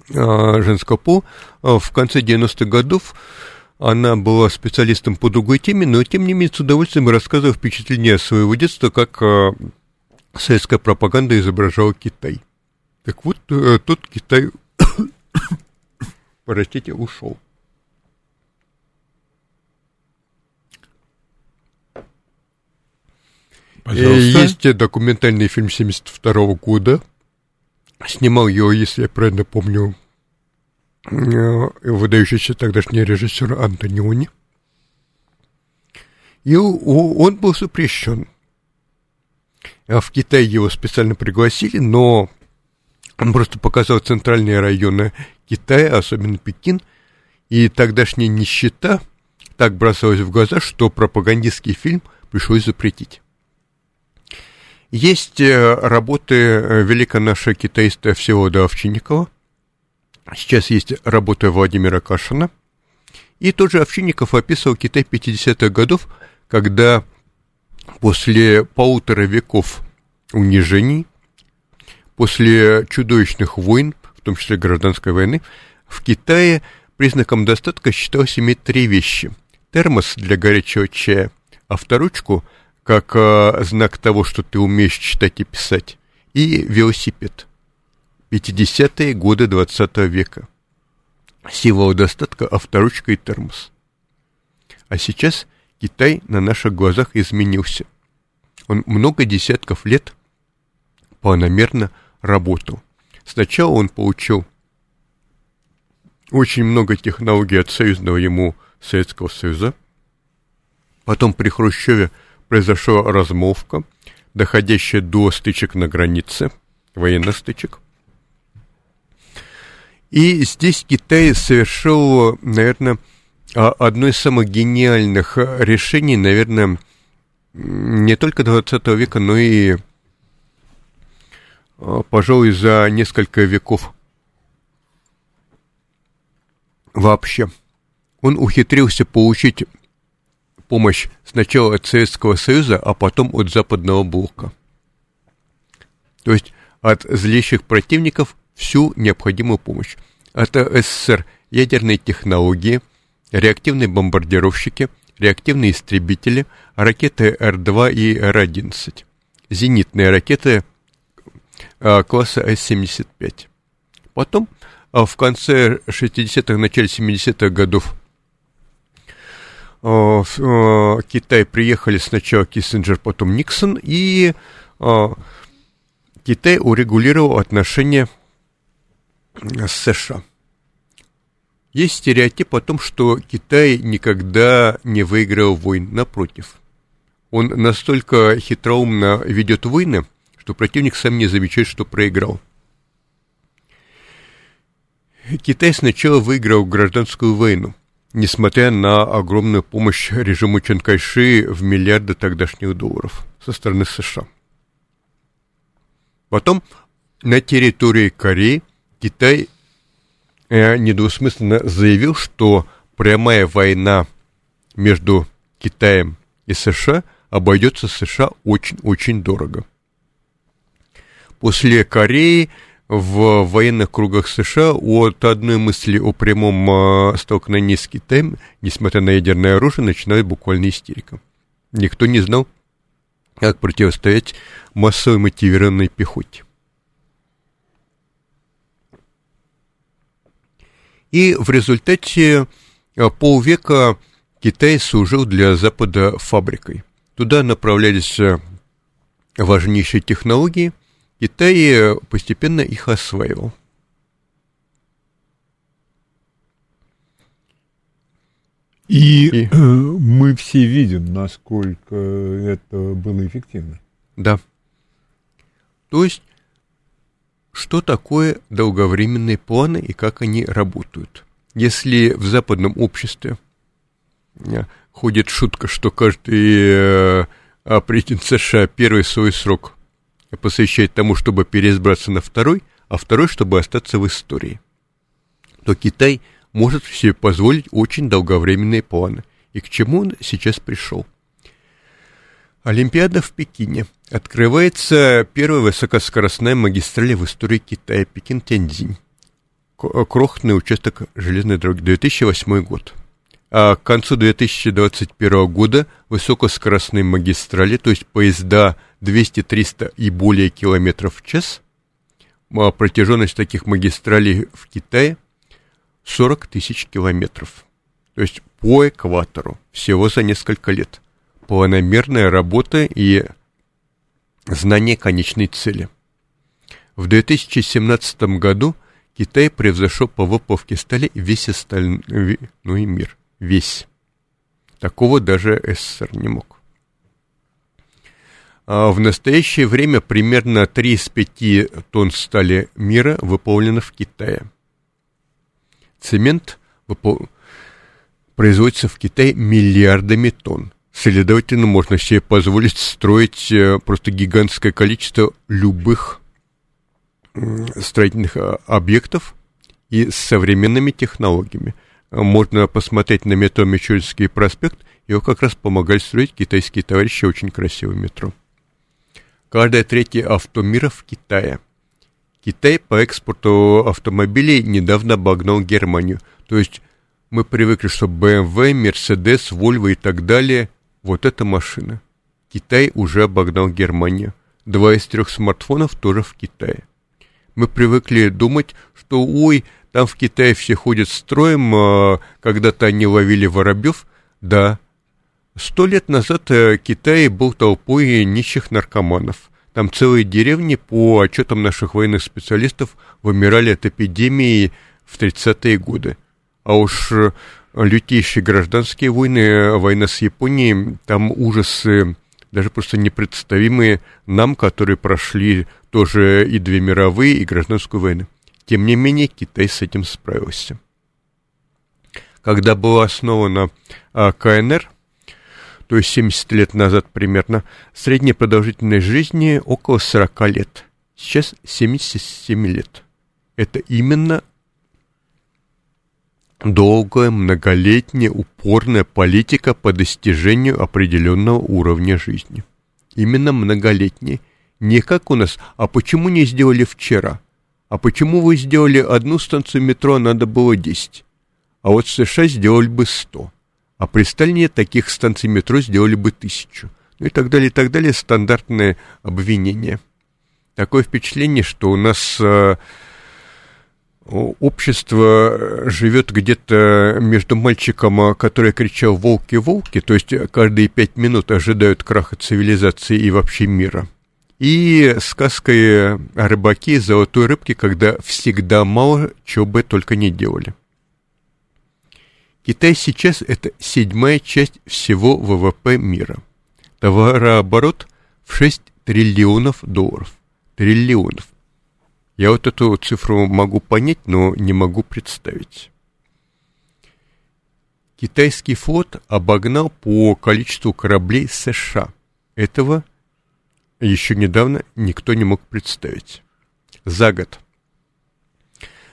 э, женского пола э, в конце 90-х годов она была специалистом по другой теме, но тем не менее с удовольствием рассказывала впечатления своего детства, как советская пропаганда изображала Китай. Так вот, э, тот Китай, простите, ушел. Пожалуйста. Есть документальный фильм 72 года. Снимал его, если я правильно помню, Э, выдающийся тогдашний режиссер Антониони. И он был запрещен. А в Китае его специально пригласили, но он просто показал центральные районы Китая, особенно Пекин, и тогдашняя нищета так бросалась в глаза, что пропагандистский фильм пришлось запретить. Есть э, работы э, великого нашего китаиста Всеволода Овчинникова – Сейчас есть работа Владимира Кашина. И тот же Овчинников описывал Китай 50-х годов, когда после полутора веков унижений, после чудовищных войн, в том числе гражданской войны, в Китае признаком достатка считалось иметь три вещи. Термос для горячего чая, авторучку, как э, знак того, что ты умеешь читать и писать, и велосипед. 50-е годы 20 века. Сила достатка, авторучка и термос. А сейчас Китай на наших глазах изменился. Он много десятков лет планомерно работал. Сначала он получил очень много технологий от союзного ему Советского Союза. Потом при Хрущеве произошла размолвка, доходящая до стычек на границе, военных стычек – и здесь Китай совершил, наверное, одно из самых гениальных решений, наверное, не только 20 века, но и, пожалуй, за несколько веков вообще. Он ухитрился получить помощь сначала от Советского Союза, а потом от Западного блока. То есть от злейших противников всю необходимую помощь. Это СССР ядерные технологии, реактивные бомбардировщики, реактивные истребители, ракеты Р-2 и Р-11, зенитные ракеты а, класса С-75. Потом, а, в конце 60-х, начале 70-х годов, в Китай приехали сначала Киссинджер, потом Никсон, и Китай урегулировал отношения с США. Есть стереотип о том, что Китай никогда не выиграл войн, напротив. Он настолько хитроумно ведет войны, что противник сам не замечает, что проиграл. Китай сначала выиграл гражданскую войну, несмотря на огромную помощь режиму Чанкайши в миллиарды тогдашних долларов со стороны США. Потом на территории Кореи Китай э, недвусмысленно заявил, что прямая война между Китаем и США обойдется США очень-очень дорого. После Кореи в военных кругах США от одной мысли о прямом э, столкновении с Китаем, несмотря на ядерное оружие, начинает буквально истерика. Никто не знал, как противостоять массовой мотивированной пехоте. И в результате э, полвека Китай служил для Запада фабрикой. Туда направлялись э, важнейшие технологии, Китай постепенно их осваивал. И, И э, мы все видим, насколько это было эффективно. Да. То есть, что такое долговременные планы и как они работают? Если в западном обществе э, ходит шутка, что каждый э, президент США первый свой срок посвящает тому, чтобы переизбраться на второй, а второй, чтобы остаться в истории, то Китай – может себе позволить очень долговременные планы. И к чему он сейчас пришел? Олимпиада в Пекине. Открывается первая высокоскоростная магистраль в истории Китая, Пекин-Тяньцзинь. Крохотный участок железной дороги, 2008 год. А к концу 2021 года высокоскоростные магистрали, то есть поезда 200-300 и более километров в час, а протяженность таких магистралей в Китае – 40 тысяч километров. То есть по экватору всего за несколько лет. Планомерная работа и знание конечной цели. В 2017 году Китай превзошел по выплавке стали весь остальной, ну и мир. Весь. Такого даже СССР не мог. А в настоящее время примерно 3 из 5 тонн стали мира выполнено в Китае. Цемент производится в Китае миллиардами тонн. Следовательно, можно себе позволить строить э, просто гигантское количество любых строительных а, объектов и с современными технологиями. Можно посмотреть на метро Мичуринский проспект, его как раз помогали строить китайские товарищи, очень красивое метро. Каждое третье авто мира в Китае – Китай по экспорту автомобилей недавно обогнал Германию. То есть мы привыкли, что BMW, Mercedes, Volvo и так далее, вот эта машина. Китай уже обогнал Германию. Два из трех смартфонов тоже в Китае. Мы привыкли думать, что ой, там в Китае все ходят строем, а когда-то они ловили воробьев. Да, сто лет назад э, Китай был толпой нищих наркоманов. Там целые деревни, по отчетам наших военных специалистов, вымирали от эпидемии в 30-е годы. А уж э, лютейшие гражданские войны, война с Японией, там ужасы даже просто непредставимые нам, которые прошли тоже и две мировые, и гражданскую войну. Тем не менее, Китай с этим справился. Когда была основана а, КНР, то есть 70 лет назад примерно, средняя продолжительность жизни около 40 лет. Сейчас 77 лет. Это именно долгая, многолетняя, упорная политика по достижению определенного уровня жизни. Именно многолетняя. Не как у нас, а почему не сделали вчера? А почему вы сделали одну станцию метро, а надо было 10? А вот США сделали бы 100 а при Сталине таких станций метро сделали бы тысячу. Ну и так далее, и так далее, стандартное обвинение. Такое впечатление, что у нас э, общество живет где-то между мальчиком, а, который кричал «волки, волки», то есть каждые пять минут ожидают краха цивилизации и вообще мира, и сказкой о рыбаке и золотой рыбке, когда всегда мало, чего бы только не делали. Китай сейчас это седьмая часть всего ВВП мира. Товарооборот в 6 триллионов долларов. Триллионов. Я вот эту цифру могу понять, но не могу представить. китайский флот обогнал по количеству кораблей США. Этого еще недавно никто не мог представить. За год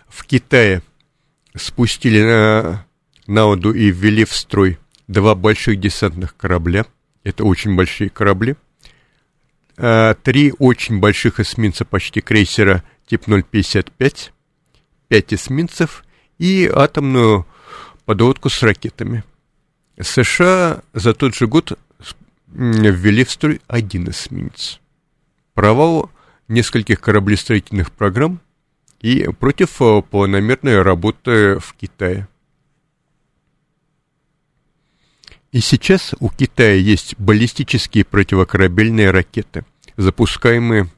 в Китае спустили на, на воду и ввели в строй два больших десантных корабля. Это очень большие корабли. А, три очень больших эсминца, почти крейсера тип 055, пять эсминцев и атомную подводку с ракетами. США за тот же год ввели в строй один эсминец. Провал нескольких кораблестроительных программ и против э, планомерной работы в Китае. И сейчас у Китая есть баллистические противокорабельные ракеты, запускаемые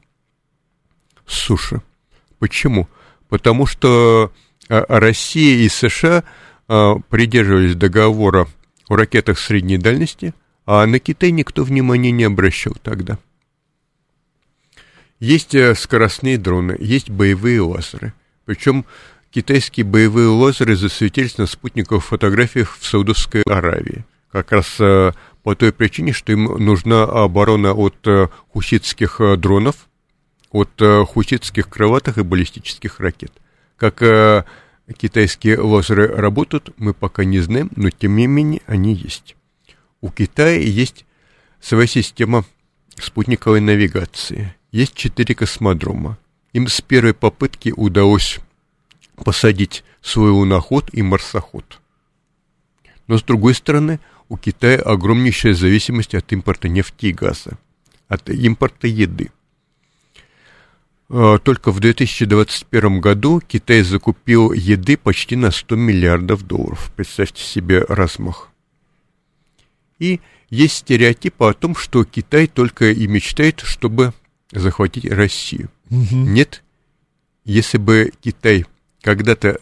с суши. Почему? Потому что э, Россия и США э, придерживались договора о ракетах средней дальности, а на Китай никто внимания не обращал тогда. Есть э, скоростные дроны, есть боевые лазеры. Причем китайские боевые лазеры засветились на спутниковых фотографиях в Саудовской Аравии. Как раз э, по той причине, что им нужна оборона от э, хуситских дронов, от хуситских крылатых и баллистических ракет. Как китайские лазеры работают, мы пока не знаем, но тем не менее они есть. У Китая есть своя система спутниковой навигации – есть четыре космодрома. Им с первой попытки удалось посадить свой луноход и марсоход. Но с другой стороны, у Китая огромнейшая зависимость от импорта нефти и газа, от импорта еды. А, только в 2021 году Китай закупил еды почти на 100 миллиардов долларов. Представьте себе размах. И есть стереотипы о том, что Китай только и мечтает, чтобы захватить Россию. Угу. Нет, если бы Китай когда-то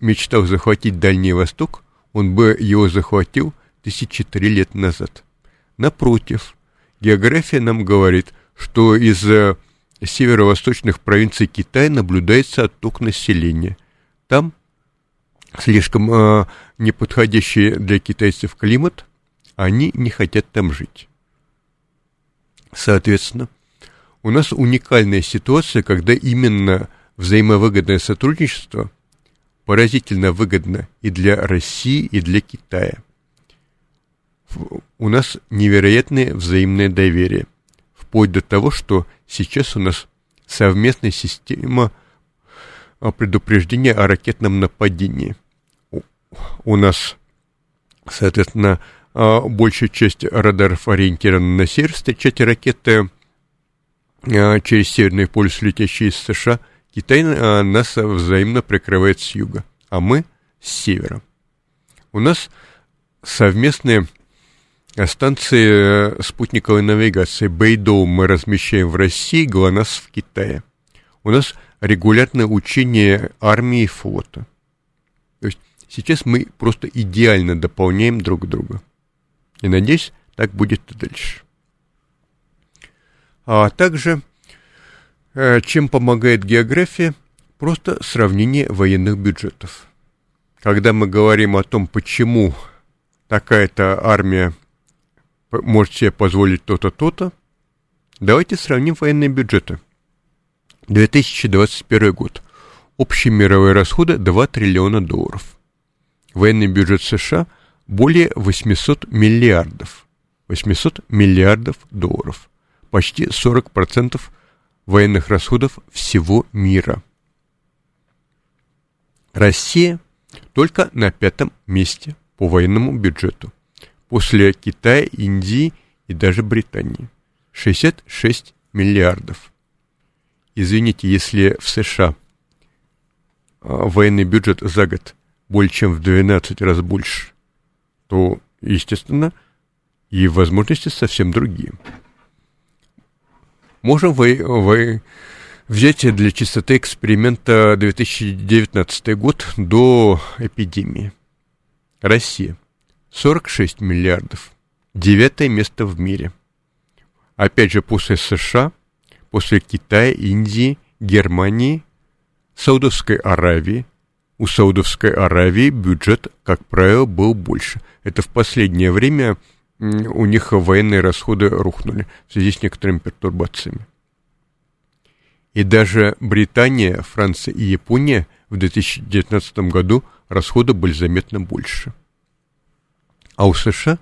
мечтал захватить Дальний Восток, он бы его захватил тысячи три лет назад. Напротив, география нам говорит, что из э, северо-восточных провинций Китая наблюдается отток населения. Там слишком э, неподходящий для китайцев климат, они не хотят там жить. Соответственно, у нас уникальная ситуация, когда именно взаимовыгодное сотрудничество поразительно выгодно и для России, и для Китая. У нас невероятное взаимное доверие, вплоть до того, что сейчас у нас совместная система а, предупреждения о ракетном нападении. У нас, соответственно, а, большая часть радаров ориентирована на север встречать ракеты а, через Северный полюс, летящие из США, Китай нас взаимно прикрывает с юга, а мы с севера. У нас совместные станции э, спутниковой навигации Бейдоу мы размещаем в России, ГЛОНАСС в Китае. У нас регулярное учение армии и флота. То есть сейчас мы просто идеально дополняем друг друга. И надеюсь, так будет и дальше. А также, э, чем помогает география, просто сравнение военных бюджетов. Когда мы говорим о том, почему такая-то армия может себе позволить то-то, то-то, давайте сравним военные бюджеты. 2021 год. Общие мировые расходы 2 триллиона долларов. Военный бюджет США более 800 миллиардов. 800 миллиардов долларов почти 40% военных расходов всего мира. Россия только на пятом месте по военному бюджету, после Китая, Индии и даже Британии. 66 миллиардов. Извините, если в США а, военный бюджет за год более чем в 12 раз больше, то, естественно, и возможности совсем другие. Можем вы, вы взять для чистоты эксперимента 2019 год до эпидемии. Россия. 46 миллиардов. Девятое место в мире. Опять же, после США, после Китая, Индии, Германии, Саудовской Аравии, у Саудовской Аравии бюджет, как правило, был больше. Это в последнее время у них военные расходы рухнули в связи с некоторыми пертурбациями. И даже Британия, Франция и Япония в 2019 году расходы были заметно больше. А у США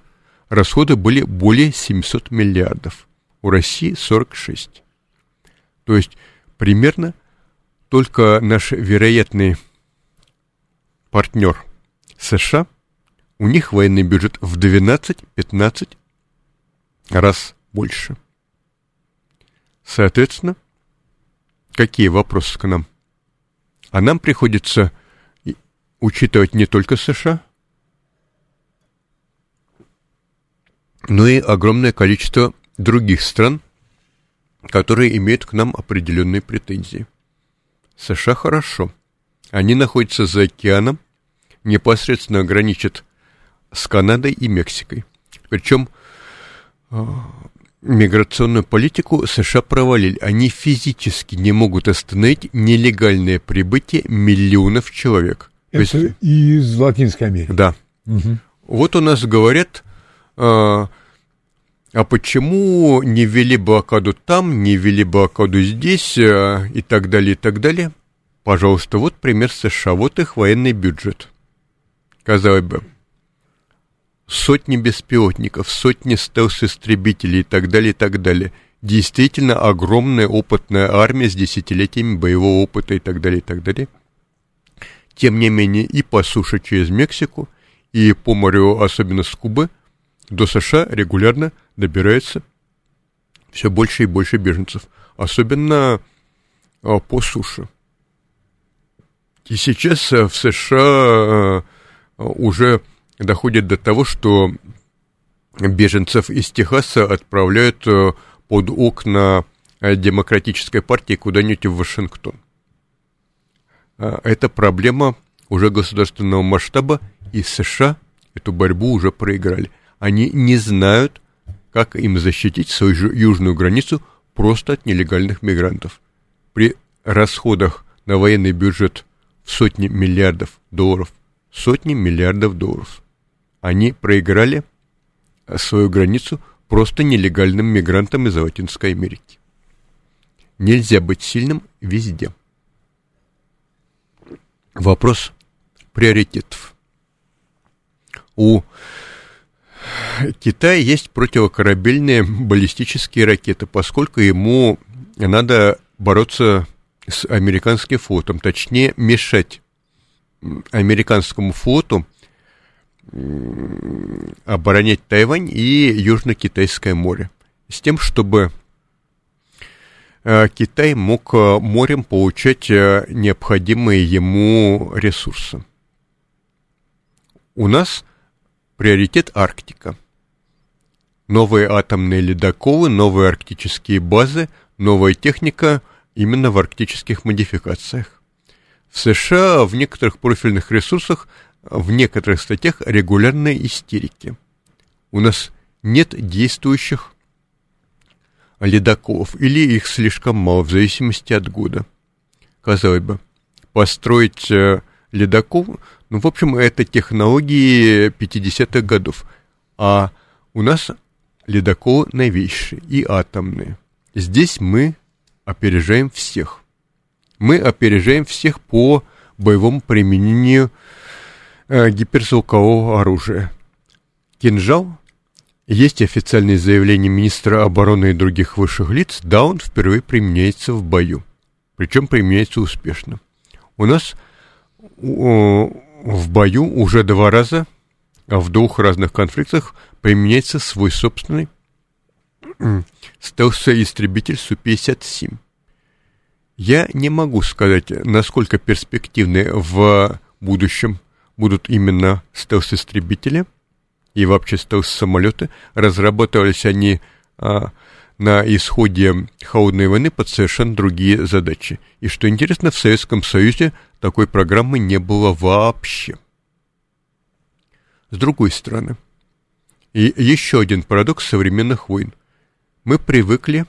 расходы были более 700 миллиардов, у России 46. То есть примерно только наш вероятный партнер США, у них военный бюджет в 12-15 раз больше. Соответственно, какие вопросы к нам? А нам приходится учитывать не только США, но и огромное количество других стран, которые имеют к нам определенные претензии. США хорошо. Они находятся за океаном, непосредственно граничат с Канадой и Мексикой. Причем а, миграционную политику США провалили. Они физически не могут остановить нелегальное прибытие миллионов человек. Это есть, из Латинской Америки. Да. Угу. Вот у нас говорят, а, а почему не ввели блокаду там, не ввели блокаду здесь а, и так далее, и так далее. Пожалуйста, вот пример США, вот их военный бюджет. Казалось бы, сотни беспилотников, сотни стелс-истребителей и так далее, и так далее. Действительно огромная опытная армия с десятилетиями боевого опыта и так далее, и так далее. Тем не менее, и по суше через Мексику, и по морю, особенно с Кубы, до США регулярно добирается все больше и больше беженцев, особенно а, по суше. И сейчас э, в США э, уже доходит до того, что беженцев из Техаса отправляют э, под окна демократической партии куда-нибудь в Вашингтон. А, это проблема уже государственного масштаба, и США эту борьбу уже проиграли. Они не знают, как им защитить свою южную границу просто от нелегальных мигрантов. При расходах на военный бюджет в сотни миллиардов долларов, сотни миллиардов долларов, они проиграли свою границу просто нелегальным мигрантам из Латинской Америки. Нельзя быть сильным везде. Вопрос приоритетов. У Китая есть противокорабельные баллистические ракеты, поскольку ему надо бороться с американским флотом, точнее мешать американскому флоту оборонять Тайвань и Южно-Китайское море, с тем, чтобы э, Китай мог э, морем получать э, необходимые ему ресурсы. У нас приоритет Арктика. Новые атомные ледоколы, новые арктические базы, новая техника именно в арктических модификациях. В США в некоторых профильных ресурсах в некоторых статьях регулярные истерики. У нас нет действующих ледоколов, или их слишком мало, в зависимости от года. Казалось бы, построить э, ледокол, ну, в общем, это технологии 50-х годов. А у нас ледоколы новейшие и атомные. Здесь мы опережаем всех. Мы опережаем всех по боевому применению э, гиперзвукового оружия. Кинжал есть официальное заявление министра обороны и других высших лиц, да, он впервые применяется в бою. Причем применяется успешно. У нас в бою уже два раза а в двух разных конфликтах применяется свой собственный стелс-истребитель Су-57. Я не могу сказать, насколько перспективны в будущем будут именно стелс-истребители и вообще стелс-самолеты. Разрабатывались они а, на исходе холодной войны под совершенно другие задачи. И что интересно, в Советском Союзе такой программы не было вообще. С другой стороны, и еще один парадокс современных войн. Мы привыкли,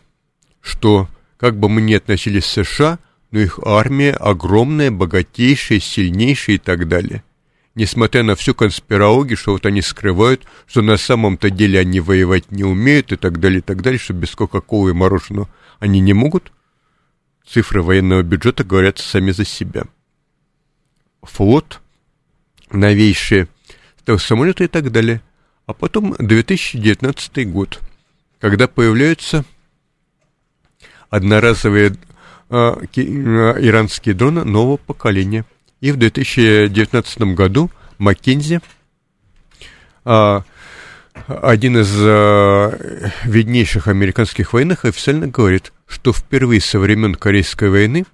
что как бы мы ни относились к США, но их армия огромная, богатейшая, сильнейшая и так далее. Несмотря на всю конспирологию, что вот они скрывают, что на самом-то деле они воевать не умеют и так далее, и так далее, что без кока-колы и мороженого они не могут, цифры военного бюджета говорят сами за себя. Флот, новейшие самолеты и так далее. А потом 2019 год, когда появляются одноразовые а, а, иранские дроны нового поколения. И в 2019 году Маккензи, а, один из а, виднейших американских военных, официально говорит, что впервые со времен Корейской войны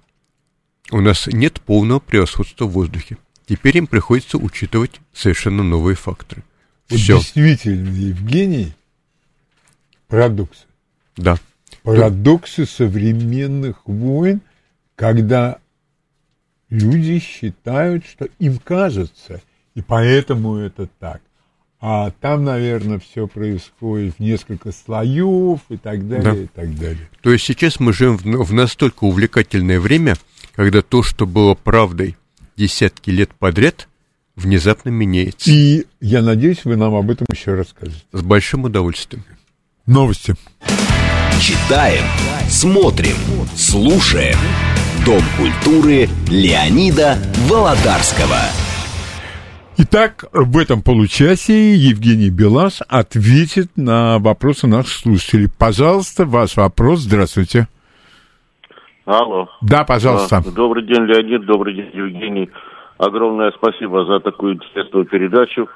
у нас нет полного превосходства в воздухе. Теперь им приходится учитывать совершенно новые факторы. Все. Действительно, Евгений, парадокс. Да. Парадоксы современных войн, когда люди считают, что им кажется, и поэтому это так. А там, наверное, все происходит в несколько слоев и так далее, да. и так далее. То есть сейчас мы живем в, в настолько увлекательное время, когда то, что было правдой десятки лет подряд, внезапно меняется. И я надеюсь, вы нам об этом еще расскажете. С большим удовольствием. Новости. Читаем, смотрим, слушаем. Дом культуры Леонида Володарского. Итак, в этом получасе Евгений Белас ответит на вопросы наших слушателей. Пожалуйста, ваш вопрос. Здравствуйте. Алло. Да, пожалуйста. Добрый день, Леонид. Добрый день, Евгений. Огромное спасибо за такую интересную передачу.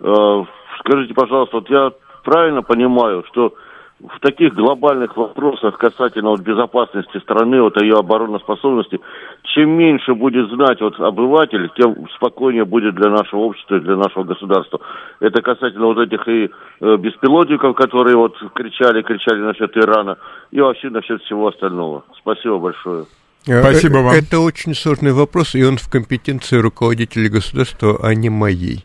Э, скажите, пожалуйста, вот я правильно понимаю, что в таких глобальных вопросах касательно вот безопасности страны, вот ее обороноспособности, чем меньше будет знать вот обыватель, тем спокойнее будет для нашего общества и для нашего государства. Это касательно вот этих и э, беспилотников, которые вот кричали, кричали насчет Ирана, и вообще насчет всего остального. Спасибо большое. Э, Спасибо вам. Это очень сложный вопрос, и он в компетенции руководителей государства, а не моей.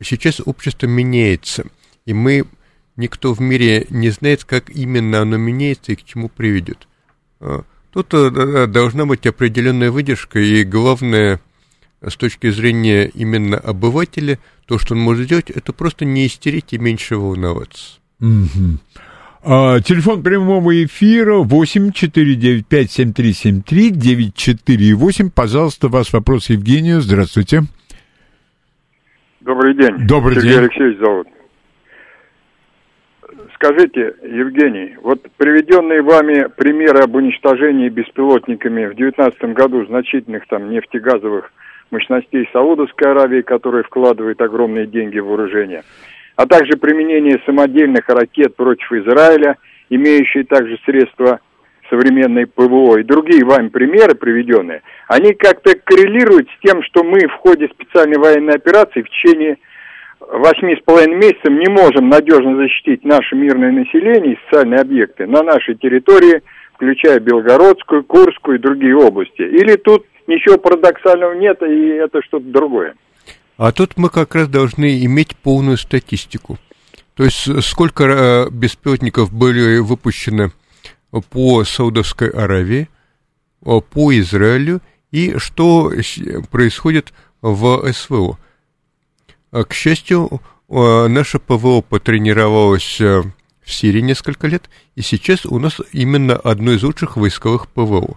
Сейчас общество меняется, и мы никто в мире не знает, как именно оно меняется и к чему приведет. А, тут э, должна быть определенная выдержка, и главное, с точки зрения именно обывателя, то, что он может сделать, это просто не истерить и меньше волноваться. Угу. А, телефон прямого эфира 8 495 7373 948. Пожалуйста, ваш вопрос Евгению. Здравствуйте. Добрый день. Добрый Сергей день. Алексеевич зовут. Скажите, Евгений, вот приведенные вами примеры об уничтожении беспилотниками в 2019 году значительных там нефтегазовых мощностей Саудовской Аравии, которые вкладывают огромные деньги в вооружение, а также применение самодельных ракет против Израиля, имеющие также средства современной ПВО и другие вами примеры приведенные, они как-то коррелируют с тем, что мы в ходе специальной военной операции в течение восьми с половиной месяцев не можем надежно защитить наше мирное население и социальные объекты на нашей территории, включая Белгородскую, Курскую и другие области. Или тут ничего парадоксального нет, и это что-то другое? А тут мы как раз должны иметь полную статистику. То есть сколько э, беспилотников были выпущены по Саудовской Аравии, э, по Израилю и что происходит в СВО. А, к счастью, а, наше ПВО потренировалось э, в Сирии несколько лет, и сейчас у нас именно одно из лучших войсковых ПВО.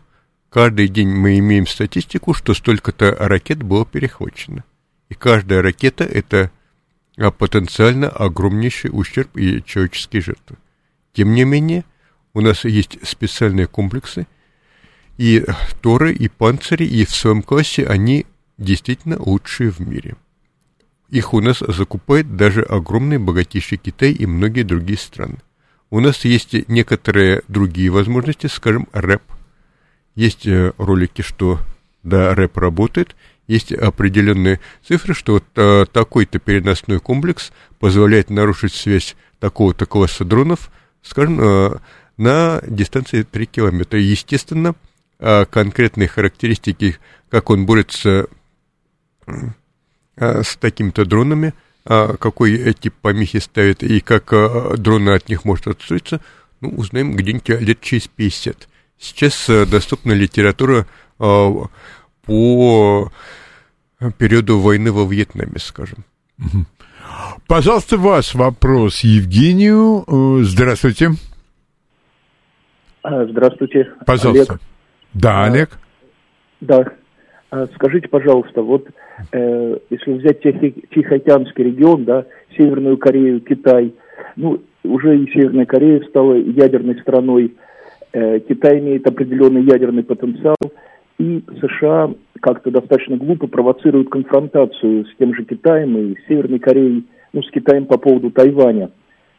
Каждый день мы имеем статистику, что столько-то ракет было перехвачено. И каждая ракета – это а, потенциально огромнейший ущерб и человеческие жертвы. Тем не менее, у нас есть специальные комплексы, и Торы, и Панцири, и в своем классе они действительно лучшие в мире. Их у нас закупает даже огромный богатейший Китай и многие другие страны. У нас есть некоторые другие возможности, скажем, рэп. Есть э, ролики, что да, рэп работает, есть определенные цифры, что вот а, такой-то переносной комплекс позволяет нарушить связь такого-то класса дронов, скажем, а, на дистанции 3 километра. Естественно, конкретные характеристики, как он борется с такими-то дронами, а, какой тип помехи ставит и как а, дроны от них может отстроиться, ну, узнаем где-нибудь лет через 50. Сейчас доступна литература по периоду войны во Вьетнаме, скажем. Пожалуйста, ваш вопрос Евгению. Здравствуйте. Здравствуйте. Пожалуйста. Олег. Да, Олег. Да. Скажите, пожалуйста, вот э, если взять Тихий, Тихоокеанский регион, да, Северную Корею, Китай, ну, уже и Северная Корея стала ядерной страной, э, Китай имеет определенный ядерный потенциал, и США как-то достаточно глупо провоцируют конфронтацию с тем же Китаем и Северной Кореей, ну, с Китаем по поводу Тайваня.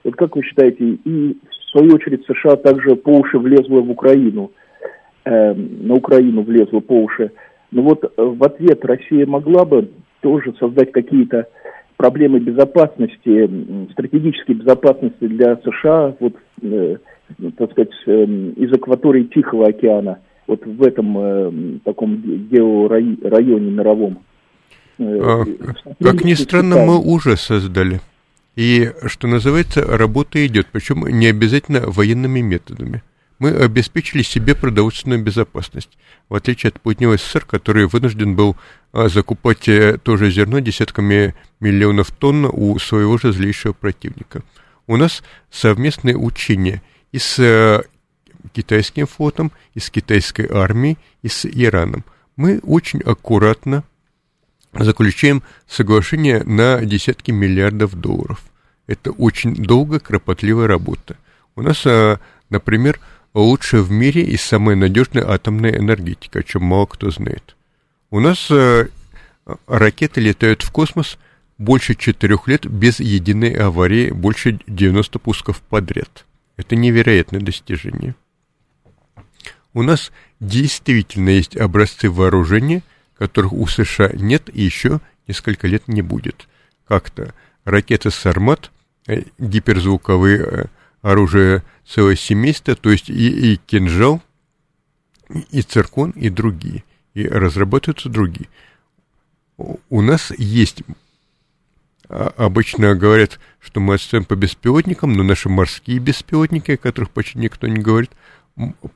Вот как вы считаете, и в свою очередь США также по уши влезла в Украину, э, на Украину влезла по уши. Но вот э, в ответ Россия могла бы тоже создать какие-то проблемы безопасности, стратегической безопасности для США, вот, э, так сказать, э, из акватории Тихого океана, вот в этом э, таком георайоне мировом. Э, а, как ни странно, мы уже создали. И, что называется, работа идет, причем не обязательно военными методами мы обеспечили себе продовольственную безопасность, в отличие от Путнего СССР, который вынужден был а, закупать э, тоже зерно десятками миллионов тонн у своего же злейшего противника. У нас совместные учения и с э, китайским флотом, и с китайской армией, и с Ираном. Мы очень аккуратно заключаем соглашение на десятки миллиардов долларов. Это очень долгая, кропотливая работа. У нас, а, например, лучшая в мире и самая надежная атомная энергетика, о чем мало кто знает. У нас э, ракеты летают в космос больше четырех лет без единой аварии, больше 90 пусков подряд. Это невероятное достижение. У нас действительно есть образцы вооружения, которых у США нет и еще несколько лет не будет. Как-то ракеты «Сармат», э, гиперзвуковые э, оружие целое семейство, то есть и, и кинжал, и циркон, и другие. И разрабатываются другие. У нас есть, а, обычно говорят, что мы отстаем по беспилотникам, но наши морские беспилотники, о которых почти никто не говорит,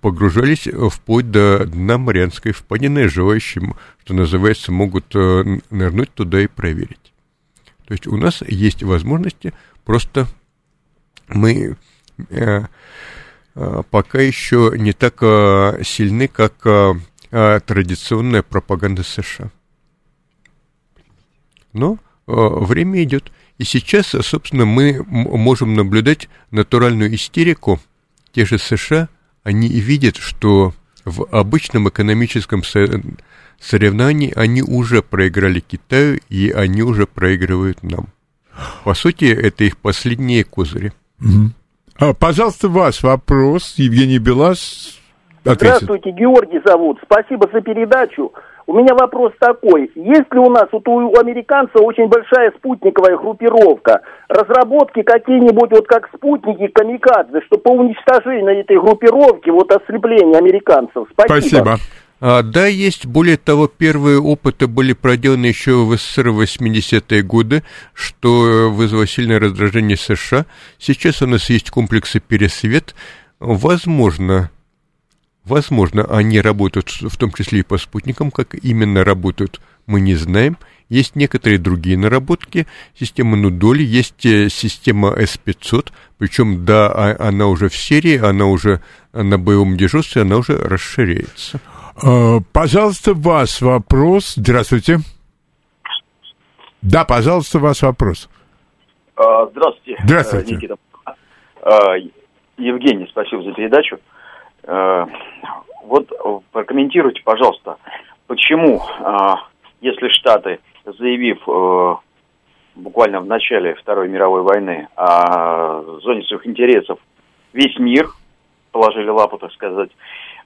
погружались вплоть до дна Марианской впадины, желающим, что называется, могут э, нырнуть туда и проверить. То есть у нас есть возможности, просто мы пока еще не так э, сильны, как традиционная пропаганда США. Но время идет. И сейчас, собственно, мы можем наблюдать натуральную истерику. Те же США, они видят, что в обычном экономическом соревновании они уже проиграли Китаю, и они уже проигрывают нам. По сути, это их последние козыри. Угу. А, пожалуйста, ваш вопрос, Евгений Белас. Ответит. Здравствуйте, Георгий зовут. Спасибо за передачу. У меня вопрос такой. Есть ли у нас, вот у американцев очень большая спутниковая группировка, разработки какие-нибудь, вот как спутники камикадзе, что по уничтожению этой группировки, вот ослепление американцев? Спасибо. Спасибо. А, да, есть. Более того, первые опыты были проделаны еще в СССР в 80-е годы, что вызвало сильное раздражение США. Сейчас у нас есть комплексы «Пересвет». Возможно, возможно, они работают в том числе и по спутникам, как именно работают, мы не знаем. Есть некоторые другие наработки. Система Нудоли, есть э, система S500, причем, да, а, она уже в серии, она уже на боевом дежурстве, она уже расширяется. Э, пожалуйста, ваш вопрос. Здравствуйте. Да, пожалуйста, ваш вопрос. А, здравствуйте. Э, Здравствуйте. Никита. А, Евгений, спасибо за передачу. Э, вот прокомментируйте, пожалуйста, почему, а, если Штаты, заявив буквально в начале Второй мировой войны о зоне своих интересов, весь мир положили лапу, так сказать,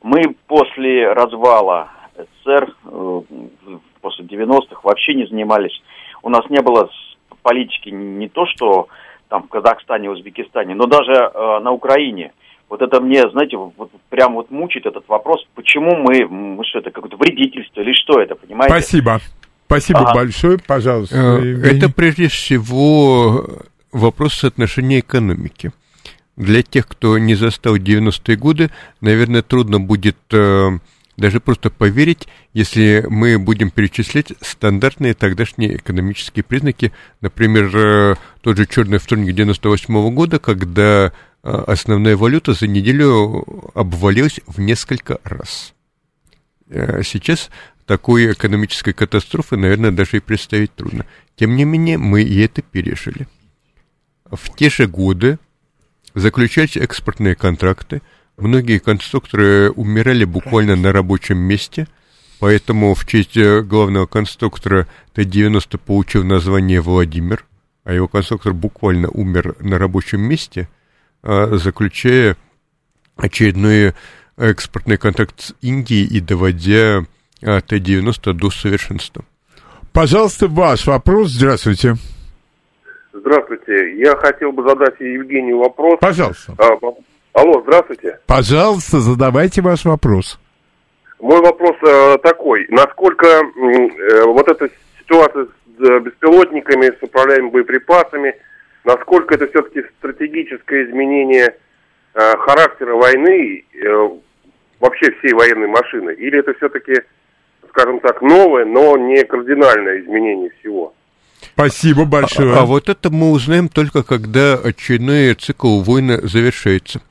мы после развала СССР, э, после 90-х, вообще не занимались. У нас не было политики не то, что там в Казахстане, Узбекистане, но даже э, на Украине. Вот это мне, знаете, вот, прям вот мучит этот вопрос, почему мы, мы что это, какое-то вредительство или что это, понимаете? Спасибо. Спасибо ага. большое, пожалуйста. Э, это прежде всего вопрос соотношения экономики. Для тех, кто не застал 90-е годы, наверное, трудно будет э, даже просто поверить, если мы будем перечислять стандартные тогдашние экономические признаки, например, э, тот же черный вторник 98 года, когда э, основная валюта за неделю обвалилась в несколько раз. Э, сейчас такой экономической катастрофы, наверное, даже и представить трудно. Тем не менее, мы и это пережили. В те же годы заключались экспортные контракты, многие конструкторы умирали буквально на рабочем месте, поэтому в честь э, главного конструктора Т-90 получил название Владимир, а его конструктор буквально умер на рабочем месте, а, заключая очередной экспортный контракт с Индией и доводя а, Т-90 до совершенства. Пожалуйста, ваш вопрос. Здравствуйте. Здравствуйте. Я хотел бы задать Евгению вопрос. Пожалуйста. А, алло, здравствуйте. Пожалуйста, задавайте ваш вопрос. Мой вопрос э, такой. Насколько э, вот эта ситуация с э, беспилотниками, с управляемыми боеприпасами, насколько это все-таки стратегическое изменение э, характера войны, э, вообще всей военной машины? Или это все-таки скажем так, новое, но не кардинальное изменение всего. Спасибо большое. А, а вот это мы узнаем только, когда очередной цикл войны завершается.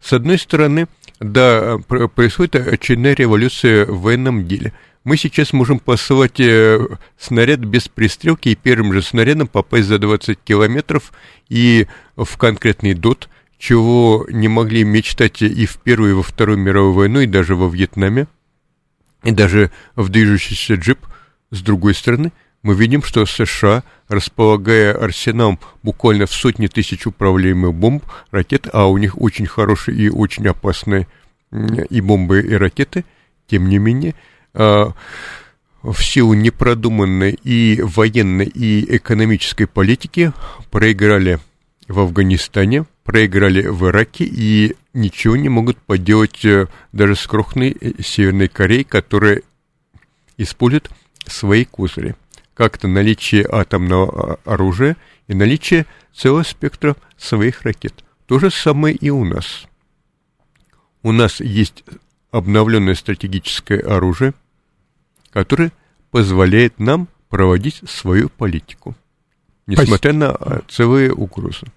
С одной стороны, да, происходит очередная революция в военном деле. Мы сейчас можем посылать э, снаряд без пристрелки и первым же снарядом попасть за 20 километров и в конкретный дот, чего не могли мечтать и в Первую, и во Вторую мировую войну, и даже во Вьетнаме и даже в движущийся джип, с другой стороны, мы видим, что США, располагая арсеналом буквально в сотни тысяч управляемых бомб, ракет, а у них очень хорошие и очень опасные и бомбы, и ракеты, тем не менее, а, в силу непродуманной и военной, и экономической политики проиграли в Афганистане, проиграли в Ираке и ничего не могут поделать э, даже с крохной э, Северной Кореей, которая использует свои козыри. Как-то наличие атомного а, оружия и наличие целого спектра своих ракет. То же самое и у нас. У нас есть обновленное стратегическое оружие, которое позволяет нам проводить свою политику, несмотря Спасибо. на целые угрозы.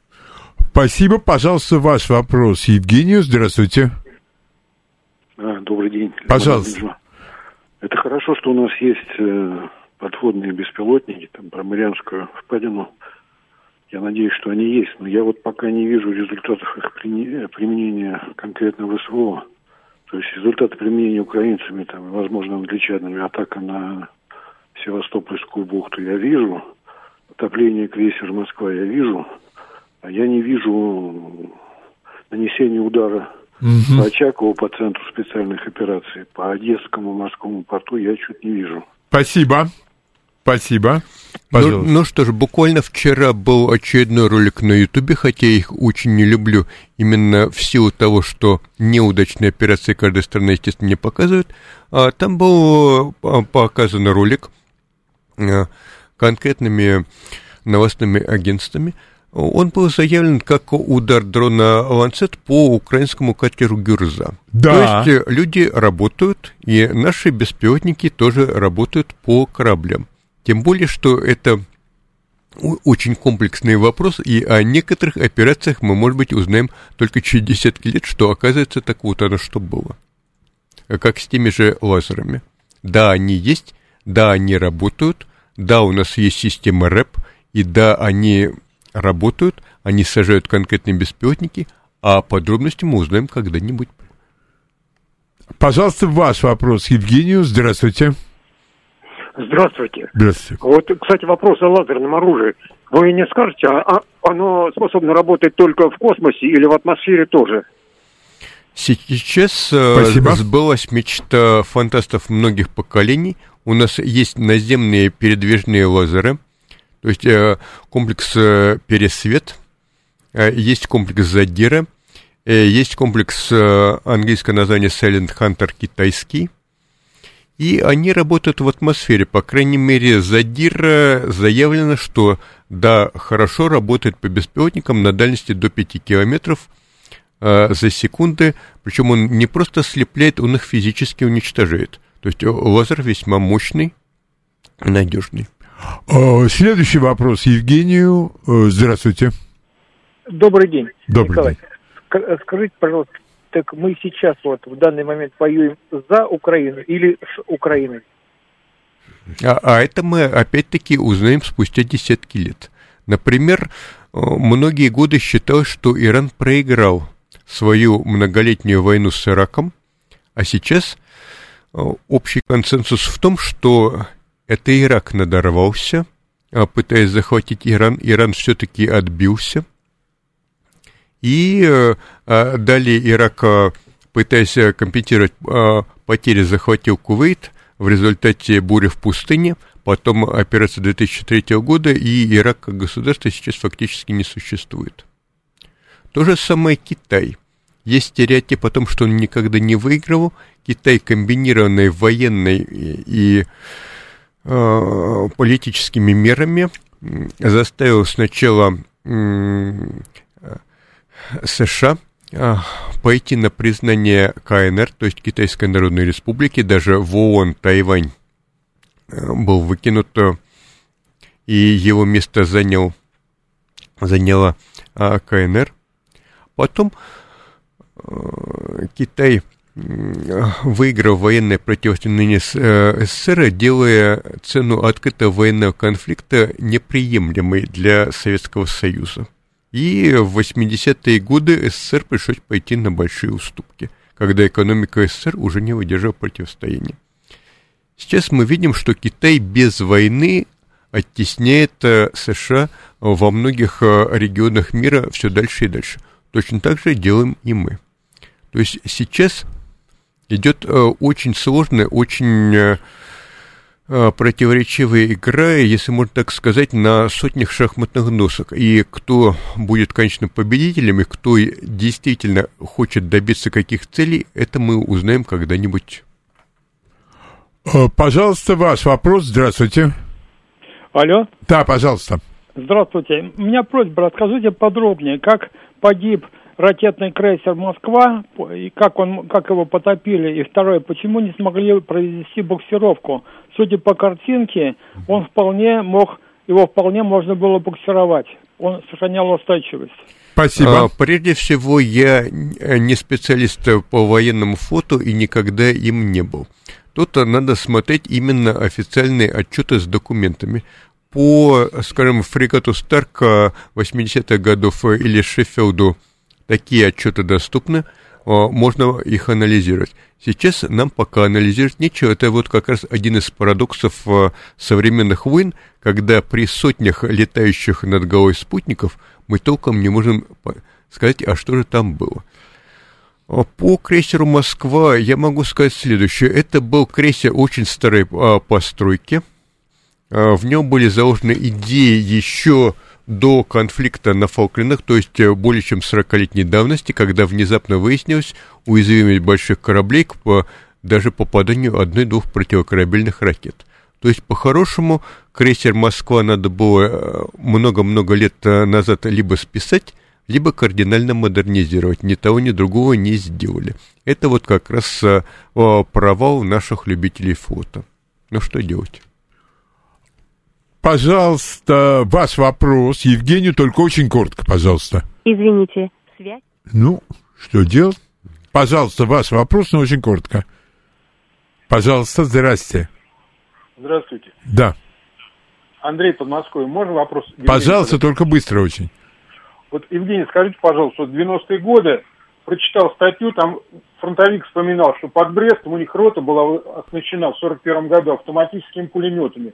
Спасибо. Пожалуйста, ваш вопрос. Евгению, здравствуйте. А, добрый день. Пожалуйста. Это хорошо, что у нас есть э, подводные беспилотники, там, про Марианскую впадину. Я надеюсь, что они есть, но я вот пока не вижу результатов их применения конкретно в СВО. То есть результаты применения украинцами, там, возможно, англичанами, атака на Севастопольскую бухту я вижу, отопление крейсера Москва я вижу – а я не вижу нанесения удара угу. по Очакову, по центру специальных операций, по Одесскому морскому порту я чуть не вижу. Спасибо. Спасибо. Ну, ну что ж, буквально вчера был очередной ролик на Ютубе, хотя я их очень не люблю, именно в силу того, что неудачные операции каждой страны, естественно, не показывают. А там был а, показан ролик а, конкретными новостными агентствами, он был заявлен как удар дрона «Ланцет» по украинскому катеру «Гюрза». Да. То есть э, люди работают, и наши беспилотники тоже работают по кораблям. Тем более, что это очень комплексный вопрос, и о некоторых операциях мы, может быть, узнаем только через десятки лет, что, оказывается, так вот оно что было. Как с теми же лазерами. Да, они есть, да, они работают, да, у нас есть система РЭП, и да, они работают, они сажают конкретные беспилотники, а подробности мы узнаем когда-нибудь. Пожалуйста, ваш вопрос, Евгению. Здравствуйте. Здравствуйте. Здравствуйте. Вот, кстати, вопрос о лазерном оружии. Вы не скажете, а, а оно способно работать только в космосе или в атмосфере тоже? Сейчас э, Спасибо. сбылась мечта фантастов многих поколений. У нас есть наземные передвижные лазеры – то есть э, комплекс э, Пересвет, есть комплекс Задира, есть комплекс английское название Silent Hunter китайский, и они работают в атмосфере. По крайней мере, Задира заявлено, что да, хорошо работает по беспилотникам на дальности до 5 километров, э, за секунды, причем он не просто ослепляет, он их физически уничтожает. То есть лазер весьма мощный, надежный. Э, следующий вопрос Евгению. Э, здравствуйте. Добрый день, Добрый Николай. день. Ска- Скажите, пожалуйста, так мы сейчас вот в данный момент воюем за Украину или с Украиной? А, а это мы опять-таки узнаем спустя десятки лет. Например, э, многие годы считалось, что Иран проиграл свою многолетнюю войну с Ираком, а сейчас э, общий консенсус в том, что это Ирак надорвался, а, пытаясь захватить Иран. Иран все-таки отбился. И э, а, далее Ирак, э, пытаясь э, компенсировать э, потери, захватил Кувейт в результате бури в пустыне, потом операция 2003 года, и Ирак как государство сейчас фактически не существует. То же самое Китай. Есть стереотип о том, что он никогда не выигрывал. Китай комбинированной военной и, э, политическими мерами заставил сначала м, США а, пойти на признание КНР, то есть Китайской Народной Республики, даже в ООН Тайвань э, был выкинут, э, и его место занял, заняла а, КНР. Потом э, Китай выиграл военное противостояние СССР, делая цену открытого военного конфликта неприемлемой для Советского Союза. И в 80-е годы СССР пришлось пойти на большие уступки, когда экономика СССР уже не выдержала противостояния. Сейчас мы видим, что Китай без войны оттесняет э, США во многих э, регионах мира все дальше и дальше. Точно так же делаем и мы. То есть сейчас идет э, очень сложная, очень противоречивая игра, если можно так сказать, на сотнях шахматных досок. И кто будет, конечно, победителем, и кто действительно хочет добиться каких целей, это мы узнаем когда-нибудь. Э, Пожалуйста, ваш вопрос. Здравствуйте. Алло, Да, пожалуйста. здравствуйте. У меня просьба, расскажите подробнее, как погиб ракетный крейсер «Москва», и как, он, как его потопили, и второе, почему не смогли провести буксировку. Судя по картинке, он вполне мог, его вполне можно было буксировать. Он сохранял устойчивость. Спасибо. А, прежде всего, я не специалист по военному фото и никогда им не был. Тут э, надо смотреть именно официальные отчеты с документами. По, скажем, фрегату Старка 80-х годов или Шеффилду такие отчеты доступны, а, можно их анализировать. Сейчас нам пока анализировать нечего. Это вот как раз один из парадоксов а, современных войн, когда при сотнях летающих над головой спутников мы толком не можем сказать, а что же там было. А По крейсеру «Москва» я могу сказать следующее. Это был крейсер очень старой постройки. В нем были заложены идеи еще до конфликта на Фолклендах, то есть э, более чем 40-летней давности, когда внезапно выяснилось уязвимость больших кораблей к по- даже попаданию одной-двух противокорабельных ракет. То есть, по-хорошему, крейсер «Москва» надо было э, много-много лет э, назад либо списать, либо кардинально модернизировать. Ни того, ни другого не сделали. Это вот как раз э, э, провал наших любителей фото. Ну, что делать? Пожалуйста, ваш вопрос. Евгению, только очень коротко, пожалуйста. Извините, связь? Ну, что делать? Пожалуйста, ваш вопрос, но очень коротко. Пожалуйста, здрасте. Здравствуйте. Да. Андрей Подмосковье. Можно вопрос? Евгению Пожалуйста, задать? только быстро очень. Вот, Евгений, скажите, пожалуйста, вот в 90-е годы прочитал статью, там фронтовик вспоминал, что под Брестом у них рота была оснащена в 41 году автоматическими пулеметами.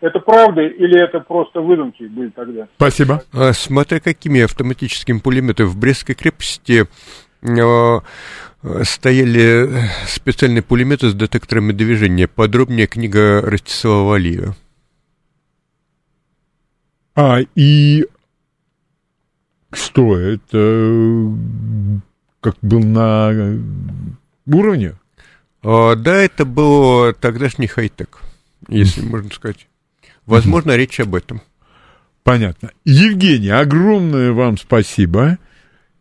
Это правда или это просто выдумки были тогда? Спасибо. А, Смотря какими автоматическими пулеметами в Брестской крепости э, стояли специальные пулеметы с детекторами движения. Подробнее книга Ростислава Валиева. А, и что, это как был на уровне? А, да, это был тогдашний хай-тек, если можно сказать. Возможно, речь об этом. Понятно. Евгений, огромное вам спасибо.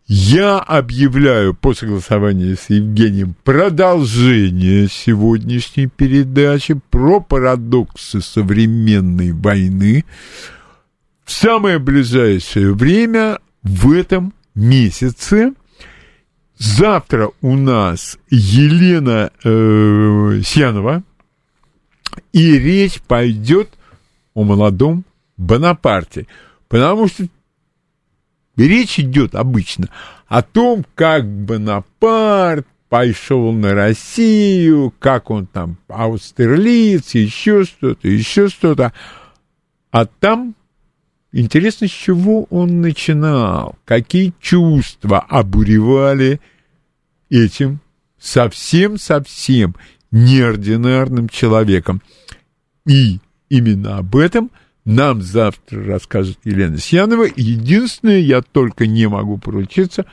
Я объявляю по согласованию с Евгением продолжение сегодняшней передачи про парадоксы современной войны в самое ближайшее время в этом месяце. Завтра у нас Елена э, Сьянова, и речь пойдет о молодом Бонапарте, потому что Речь идет обычно о том, как Бонапарт пошел на Россию, как он там Аустерлиц, еще что-то, еще что-то. А там интересно, с чего он начинал, какие чувства обуревали этим совсем-совсем неординарным человеком. И именно об этом – нам завтра расскажет Елена Сьянова. Единственное, я только не могу поручиться,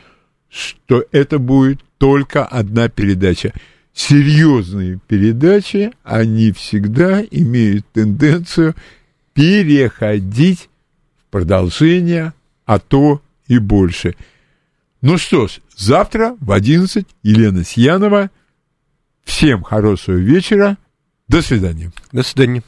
что это будет только одна передача. Серьезные передачи, они всегда имеют тенденцию переходить в продолжение, а то и больше. Ну что ж, завтра в 11 Елена Сьянова. Всем хорошего вечера. До свидания. До свидания.